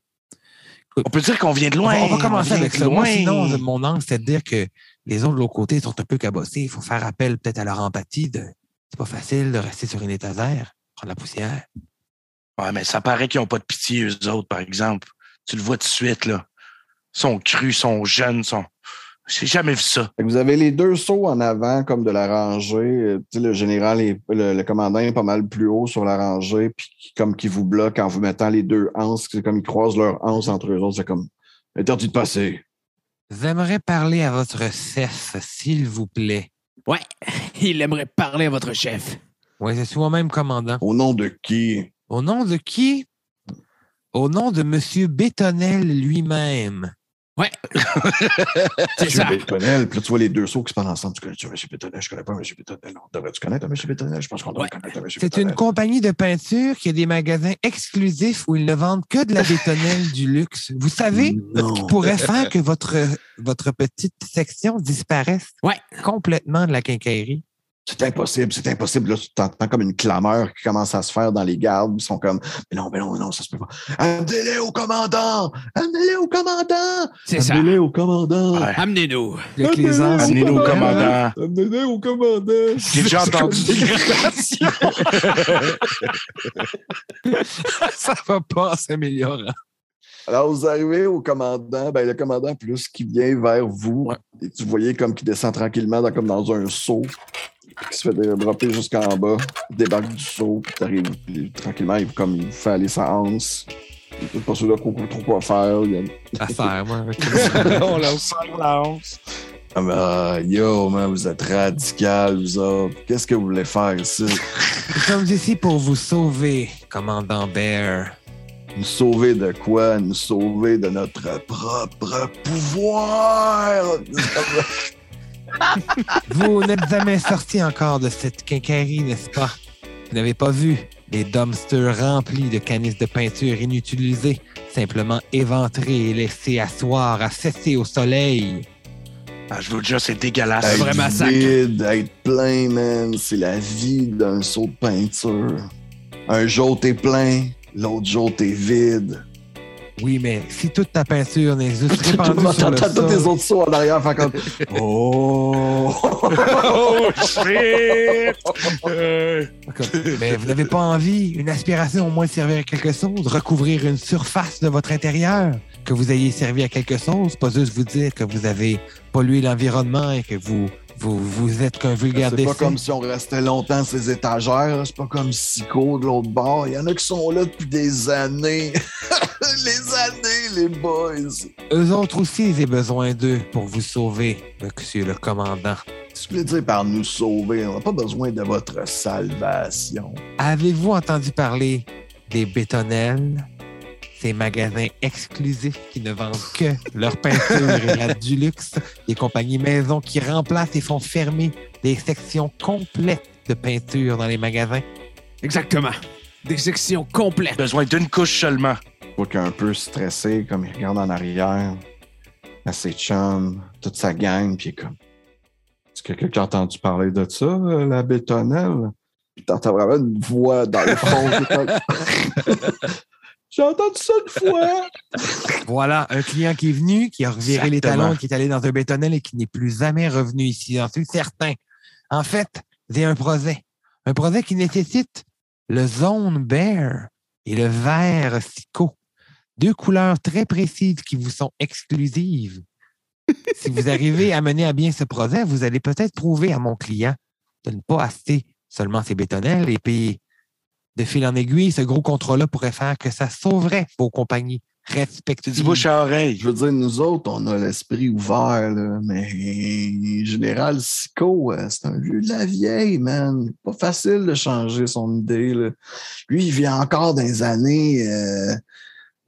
On peut dire qu'on vient de On loin. va, on va commencer avec ça. Moi, loin. sinon, mon angle, c'est de dire que les autres de l'autre côté sont un peu cabossés. Il faut faire appel peut-être à leur empathie. De... C'est pas facile de rester sur une étagère, prendre la poussière. Ouais, mais ça paraît qu'ils n'ont pas de pitié, eux autres, par exemple. Tu le vois tout de suite, là. Ils sont crus, ils sont jeunes, sont. J'ai jamais vu ça. Vous avez les deux sauts en avant, comme de la rangée. Euh, tu sais, le général, est, le, le commandant est pas mal plus haut sur la rangée, puis comme qui vous bloque en vous mettant les deux anses. C'est comme ils croisent leurs anses entre eux autres. C'est comme interdit de passer. J'aimerais parler à votre chef, s'il vous plaît? Ouais, il aimerait parler à votre chef. Oui, suis moi-même commandant. Au nom de qui? Au nom de qui? Au nom de M. Bétonnel lui-même. Ouais. C'est Monsieur ça. Pétonnel. Puis là, tu vois les deux sauts qui se parlent ensemble. Tu connais-tu M. Pétonnel? Je connais pas M. Pétonnel. Non, devrais-tu connaître M. Pétonnel? Je pense qu'on devrait Ouais. connaître M. C'est Pétonnel. une compagnie de peinture qui a des magasins exclusifs où ils ne vendent que de la bétonnelle du luxe. Vous savez ce qui pourrait faire que votre, votre petite section disparaisse Ouais. complètement de la quincaillerie? C'est impossible, c'est impossible. Là, tu entends comme une clameur qui commence à se faire dans les gardes. Ils sont comme, mais non, mais non, mais non, ça se peut pas. Amenez-les au commandant! Amenez-les au commandant! C'est ça. Amenez-les au commandant! Ouais. Amenez-nous. Amenez-nous au commandant. Amenez-les au commandant! J'ai déjà entendu. Ça va pas en s'améliorant. Alors, vous arrivez au commandant, ben, le commandant plus qui vient vers vous. Ouais. Et tu voyais comme qu'il descend tranquillement dans, comme dans un seau, qui se fait dropper jusqu'en bas, débarque du seau, puis t'arrives tranquillement, il, comme il vous fait aller sa hanse. Il n'est pas sûr de quoi- trop quoi faire. Il y a- À faire, moi. avec- On la serre la honte. Ah, mais, ah, yo, man, vous êtes radical, vous autres. Qu'est-ce que vous voulez faire ici? Nous sommes ici pour vous sauver, commandant Bear. Nous sauver de quoi? Nous sauver de notre propre pouvoir! Vous n'êtes jamais sorti encore de cette quincaillerie, n'est-ce pas? Vous n'avez pas vu les dumpsters remplis de canisses de peinture inutilisées, simplement éventrés et laissés asseoir à cesser au soleil. Ah, je vous jure, c'est dégueulasse. Un vrai Être massacre. vide, être plein, man, c'est la vie d'un seau de peinture. Un jour t'es plein, l'autre jour t'es vide. Oui, mais si toute ta peinture n'est juste répandue sur le T'entends tous tes autres sauts en arrière faire comme Oh! Oh, shit! Euh, Mais vous n'avez pas envie, une aspiration au moins de servir à quelque chose, recouvrir une surface de votre intérieur, que vous ayez servi à quelque chose, pas juste vous dire que vous avez pollué l'environnement et que vous, vous, vous êtes qu'un vulgaire C'est pas comme si on restait longtemps ces étagères. C'est pas comme Sico de l'autre bord. Il y en a qui sont là depuis des années. les années, les boys. Eux autres aussi, ils ont besoin d'eux pour vous sauver, monsieur le commandant. Tu voulais dire par nous sauver. On n'a pas besoin de votre salvation. Avez-vous entendu parler des bétonnelles? Ces magasins exclusifs qui ne vendent que leur peinture et la du luxe. Des compagnies maison qui remplacent et font fermer des sections complètes de peinture dans les magasins. Exactement. Des sections complètes. besoin d'une couche seulement. Qu'il est un peu stressé, comme il regarde en arrière, à ses chums, toute sa gang, puis il est comme. Est-ce que quelqu'un a entendu parler de ça, euh, la bétonnelle? Puis t'entends vraiment une voix dans le fond. J'ai entendu ça une fois! Voilà, un client qui est venu, qui a reviré les talons, qui est allé dans un bétonnel et qui n'est plus jamais revenu ici. J'en suis certain. En fait, j'ai un projet. Un projet qui nécessite le Zone Bear. et le vert Sico. Deux couleurs très précises qui vous sont exclusives. si vous arrivez à mener à bien ce projet, vous allez peut-être prouver à mon client de ne pas acheter seulement ses bétonnelles et puis de fil en aiguille, ce gros contrat-là pourrait faire que ça sauverait vos compagnies respectives. du bouche à oreille. Je veux dire, nous autres, on a l'esprit ouvert, là, mais Général Sico, euh, c'est un vieux de la vieille, man. Pas facile de changer son idée. Là. Lui, il vient encore dans les années. Euh,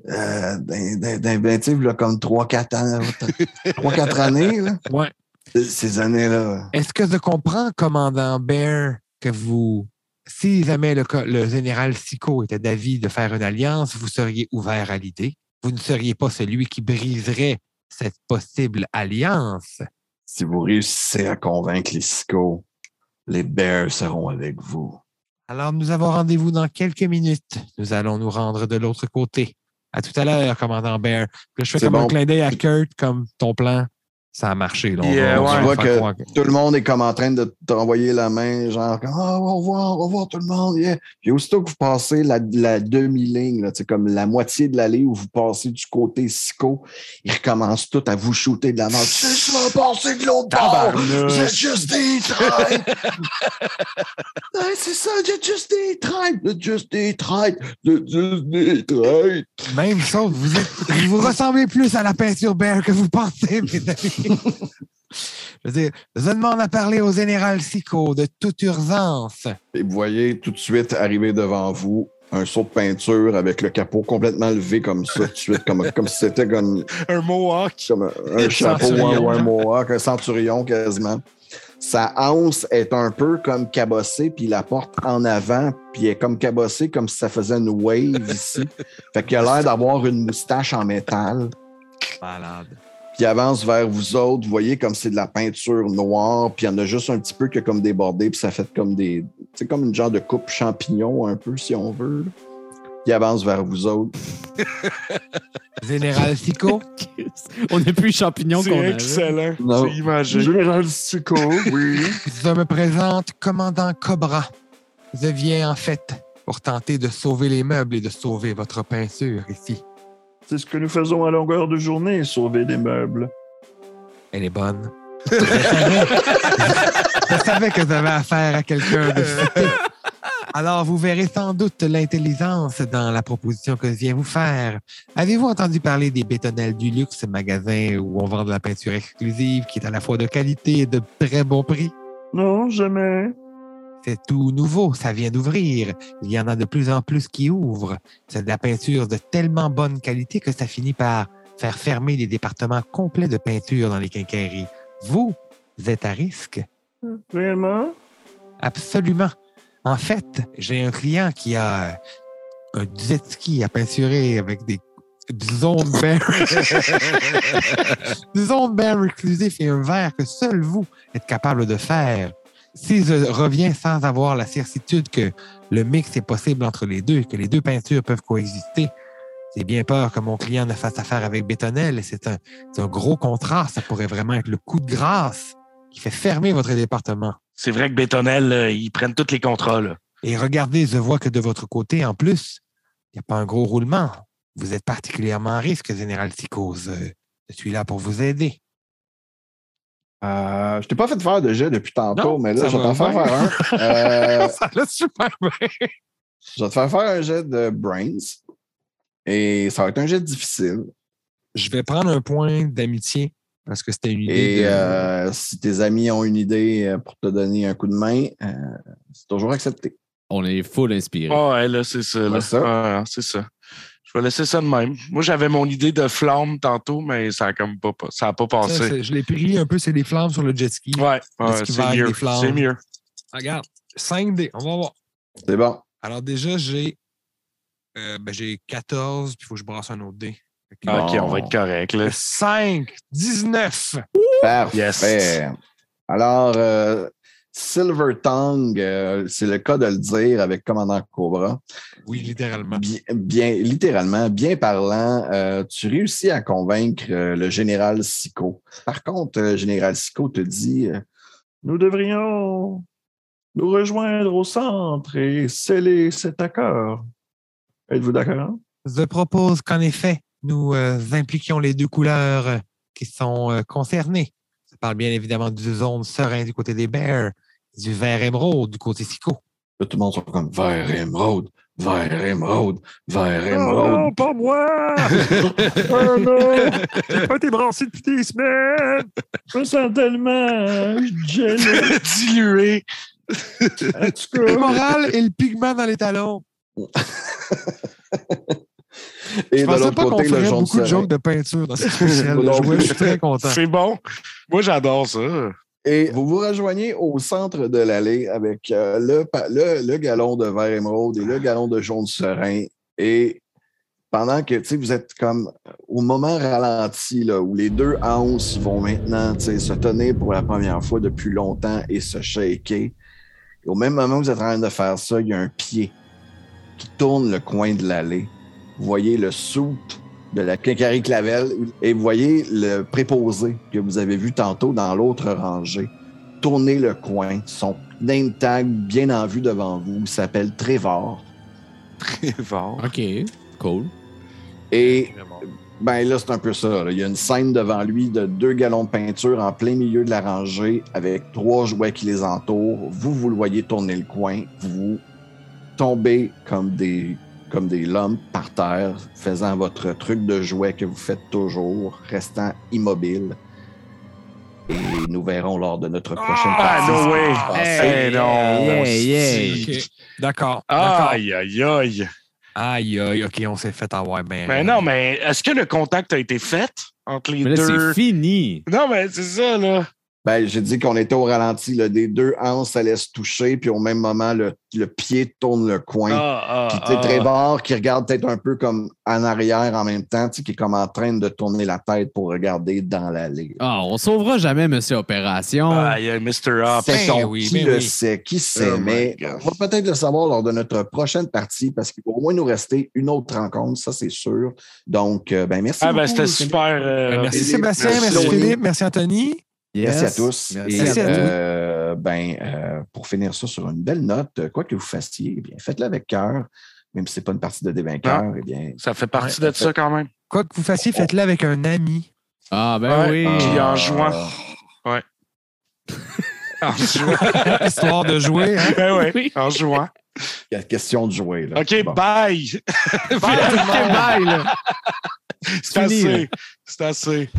euh, ben, comme 3-4 ans, 3-4 années, là. Ouais. Ces années-là. Est-ce que je comprends, commandant Bear, que vous, si jamais le, général Sico était d'avis de faire une alliance, vous seriez ouvert à l'idée? Vous ne seriez pas celui qui briserait cette possible alliance? Si vous réussissez à convaincre les Sico, les Bears seront avec vous. Alors, nous avons rendez-vous dans quelques minutes. Nous allons nous rendre de l'autre côté. À tout à l'heure, commandant Bear. Puis là, je fais comme un clin d'œil à Kurt, comme ton plan. Ça a marché. Là. On Puis, va- euh, on ouais. va Tu vois que croire tout le monde est comme en train de t'envoyer la main, genre comme Ah, au revoir, au revoir tout le monde. yeah. Puis aussitôt que vous passez la, la demi-ligne, sais, comme la moitié de l'allée où vous passez du côté Sico, ils recommencent tous à vous shooter de la sais, tu vas passer de l'autre bord! Vous êtes juste des! Ouais, c'est ça, vous êtes juste des traîtres! Vous êtes juste des traîtres! Vous êtes juste des traîtres! Même sauf, vous, êtes, vous ressemblez plus à la peinture Bear que vous pensez, mes amis. Je veux dire, je demande à parler au général Sico de toute urgence. Et vous voyez tout de suite arriver devant vous un saut de peinture avec le capot complètement levé comme ça, tout de suite, comme, comme si c'était comme, Un mohawk. comme un, un chapeau ou un, ou mohawk, un centurion quasiment. Sa anse est un peu comme cabossée, puis la porte en avant, puis elle est comme cabossée, comme si ça faisait une wave ici. Fait qu'il a l'air d'avoir une moustache en métal. Malade. Puis il avance vers vous autres. Vous voyez comme c'est de la peinture noire, puis il y en a juste un petit peu qui a comme débordé, puis ça fait comme des. C'est comme une genre de coupe champignon, un peu, si on veut. là. Il avance vers vous autres. Général Sico, On n'a plus les champignons qu'on C'est avait. excellent. Imagé. Général Sico, oui. je me présente commandant Cobra. Je viens en fait pour tenter de sauver les meubles et de sauver votre peinture ici. C'est ce que nous faisons à longueur de journée, sauver des meubles. Elle est bonne. Je savais, je savais que j'avais affaire à quelqu'un de. Alors, vous verrez sans doute l'intelligence dans la proposition que je viens vous faire. Avez-vous entendu parler des bétonnelles du luxe, magasin où on vend de la peinture exclusive qui est à la fois de qualité et de très bon prix? Non, jamais. C'est tout nouveau, ça vient d'ouvrir. Il y en a de plus en plus qui ouvrent. C'est de la peinture de tellement bonne qualité que ça finit par faire fermer des départements complets de peinture dans les quincailleries. Vous, vous êtes à risque. Réellement? Absolument. En fait, j'ai un client qui a un jet ski à peinturer avec des du zone exclusif et un verre que seul vous êtes capable de faire. Si je reviens sans avoir la certitude que le mix est possible entre les deux, que les deux peintures peuvent coexister, j'ai bien peur que mon client ne fasse affaire avec Bétonnel. et C'est un, gros contrat. Ça pourrait vraiment être le coup de grâce qui fait fermer votre département. C'est vrai que Bétonnel, là, ils prennent tous les contrats. Là. Et regardez, je vois que de votre côté, en plus, il n'y a pas un gros roulement. Vous êtes particulièrement à risque, Général Psychose. Euh, Je suis là pour vous aider. Euh, je t'ai pas fait faire de jet depuis tantôt, Non, mais là, je vais va t'en faire faire un. Euh, Ça va super bien. je vais te faire faire un jet de brains. Et ça va être un jet difficile. Je vais prendre un point d'amitié parce que c'était une idée. Et de- euh, si tes amis ont une idée euh, pour te donner un coup de main, euh, c'est toujours accepté. On est full inspiré. Ah ouais, là, c'est ça. Ah, c'est ça. Je vais laisser ça de même. Moi, j'avais mon idée de flamme tantôt, mais ça a comme pas, ça a pas passé. je l'ai pris un peu, c'est des flammes sur le jet ski. Ouais, c'est mieux. C'est mieux. Regarde, 5D, on va voir. C'est bon. Alors déjà, j'ai euh, ben, j'ai 14, puis il faut que je brasse un autre dé. Que- Ah, OK, Bon. on va être correct. Là. 5, 19. Parfait. Yes. Alors, euh, Silver Tongue, euh, c'est le cas de le dire avec Commandant Cobra. Oui, littéralement. Bien, bien- littéralement, bien parlant, euh, tu réussis à convaincre euh, le général Sico. Par contre, le général Sico te dit euh, Nous devrions nous rejoindre au centre et sceller cet accord. Êtes-vous d'accord? Je propose qu'en effet, nous euh, impliquions les deux couleurs qui sont euh, concernées. Ça parle bien évidemment du zone serein du côté des Bears, du vert émeraude du côté Sico. Là, tout le monde sont comme vert émeraude, vert émeraude, vert Oh émeraude. non, pas moi! oh non! J'ai pas été brassé depuis des semaines! Je me sens tellement gelé. Dilué. En tout Le moral et le pigment dans les talons. Et Je de pensais l'autre pas qu'on ferait beaucoup de jokes de peinture dans cette spéciale. Je suis très content. C'est bon. Moi, j'adore ça. Et vous vous rejoignez au centre de l'allée avec euh, le, le, galon de vert émeraude et le galon de jaune serein. Et pendant que vous êtes comme au moment ralenti, là, où les deux anses vont maintenant se tenir pour la première fois depuis longtemps et se shaker. Au même moment où vous êtes en train de faire ça, il y a un pied qui tourne le coin de l'allée. Vous voyez le soute de la Quincaillerie Clavel et vous voyez le préposé que vous avez vu tantôt dans l'autre rangée tourner le coin. Son name tag bien en vue devant vous il s'appelle Trevor. Bon. OK, cool. Et ben là, c'est un peu ça. là. Il y a une scène devant lui de deux gallons de peinture en plein milieu de la rangée avec trois jouets qui les entourent. Vous, vous le voyez tourner le coin. Vous tombez comme des, comme des lampes par terre, faisant votre truc de jouet que vous faites toujours, restant immobile. Et nous verrons lors de notre prochaine Ah, partie. no ce qui way. passer. Hey, non. Yeah. D'accord. Aïe, aïe, aïe. Aïe, aïe, OK, on s'est fait avoir bien. Mais non, mais est-ce que le contact a été fait entre les Mais là, deux? c'est fini. Non, mais c'est ça, là. Ben, j'ai dit qu'on était au ralenti. Là, des deux hanches, ça laisse toucher, puis au même moment, le, le pied tourne le coin. Ah, ah, Puis, ah. Trevor qui regarde peut-être un peu comme en arrière en même temps, tu sais, qui est comme en train de tourner la tête pour regarder dans l'allée. Ah, on sauvera jamais Monsieur Opération. Ah, il y a Mr. Up. C'est ben on, oui, qui le oui. sait, qui sait, Oh my mais on va peut-être le savoir lors de notre prochaine partie parce qu'il va au moins nous rester une autre rencontre, ça c'est sûr. Donc, euh, ben merci. Ah, ben, c'était super. euh, Ben, merci Sébastien, merci. Philippe, merci Anthony. Merci à tous. Merci Et, à tous. euh, ben, euh, pour finir ça sur une belle note, quoi que vous fassiez, eh bien, faites-le avec cœur, même si ce n'est pas une partie de dévainqueur. Eh bien, Ça fait partie Ouais, de ça quand même. Quoi que vous fassiez, faites-le avec un ami. Ah, ben Ouais. oui. Puis en euh, jouant. En jouant. Histoire de jouer. Hein? Ben ouais, en jouant. il y a question de jouer. Là. OK, Bon. bye. Bye, bye. C'est assez. C'est assez.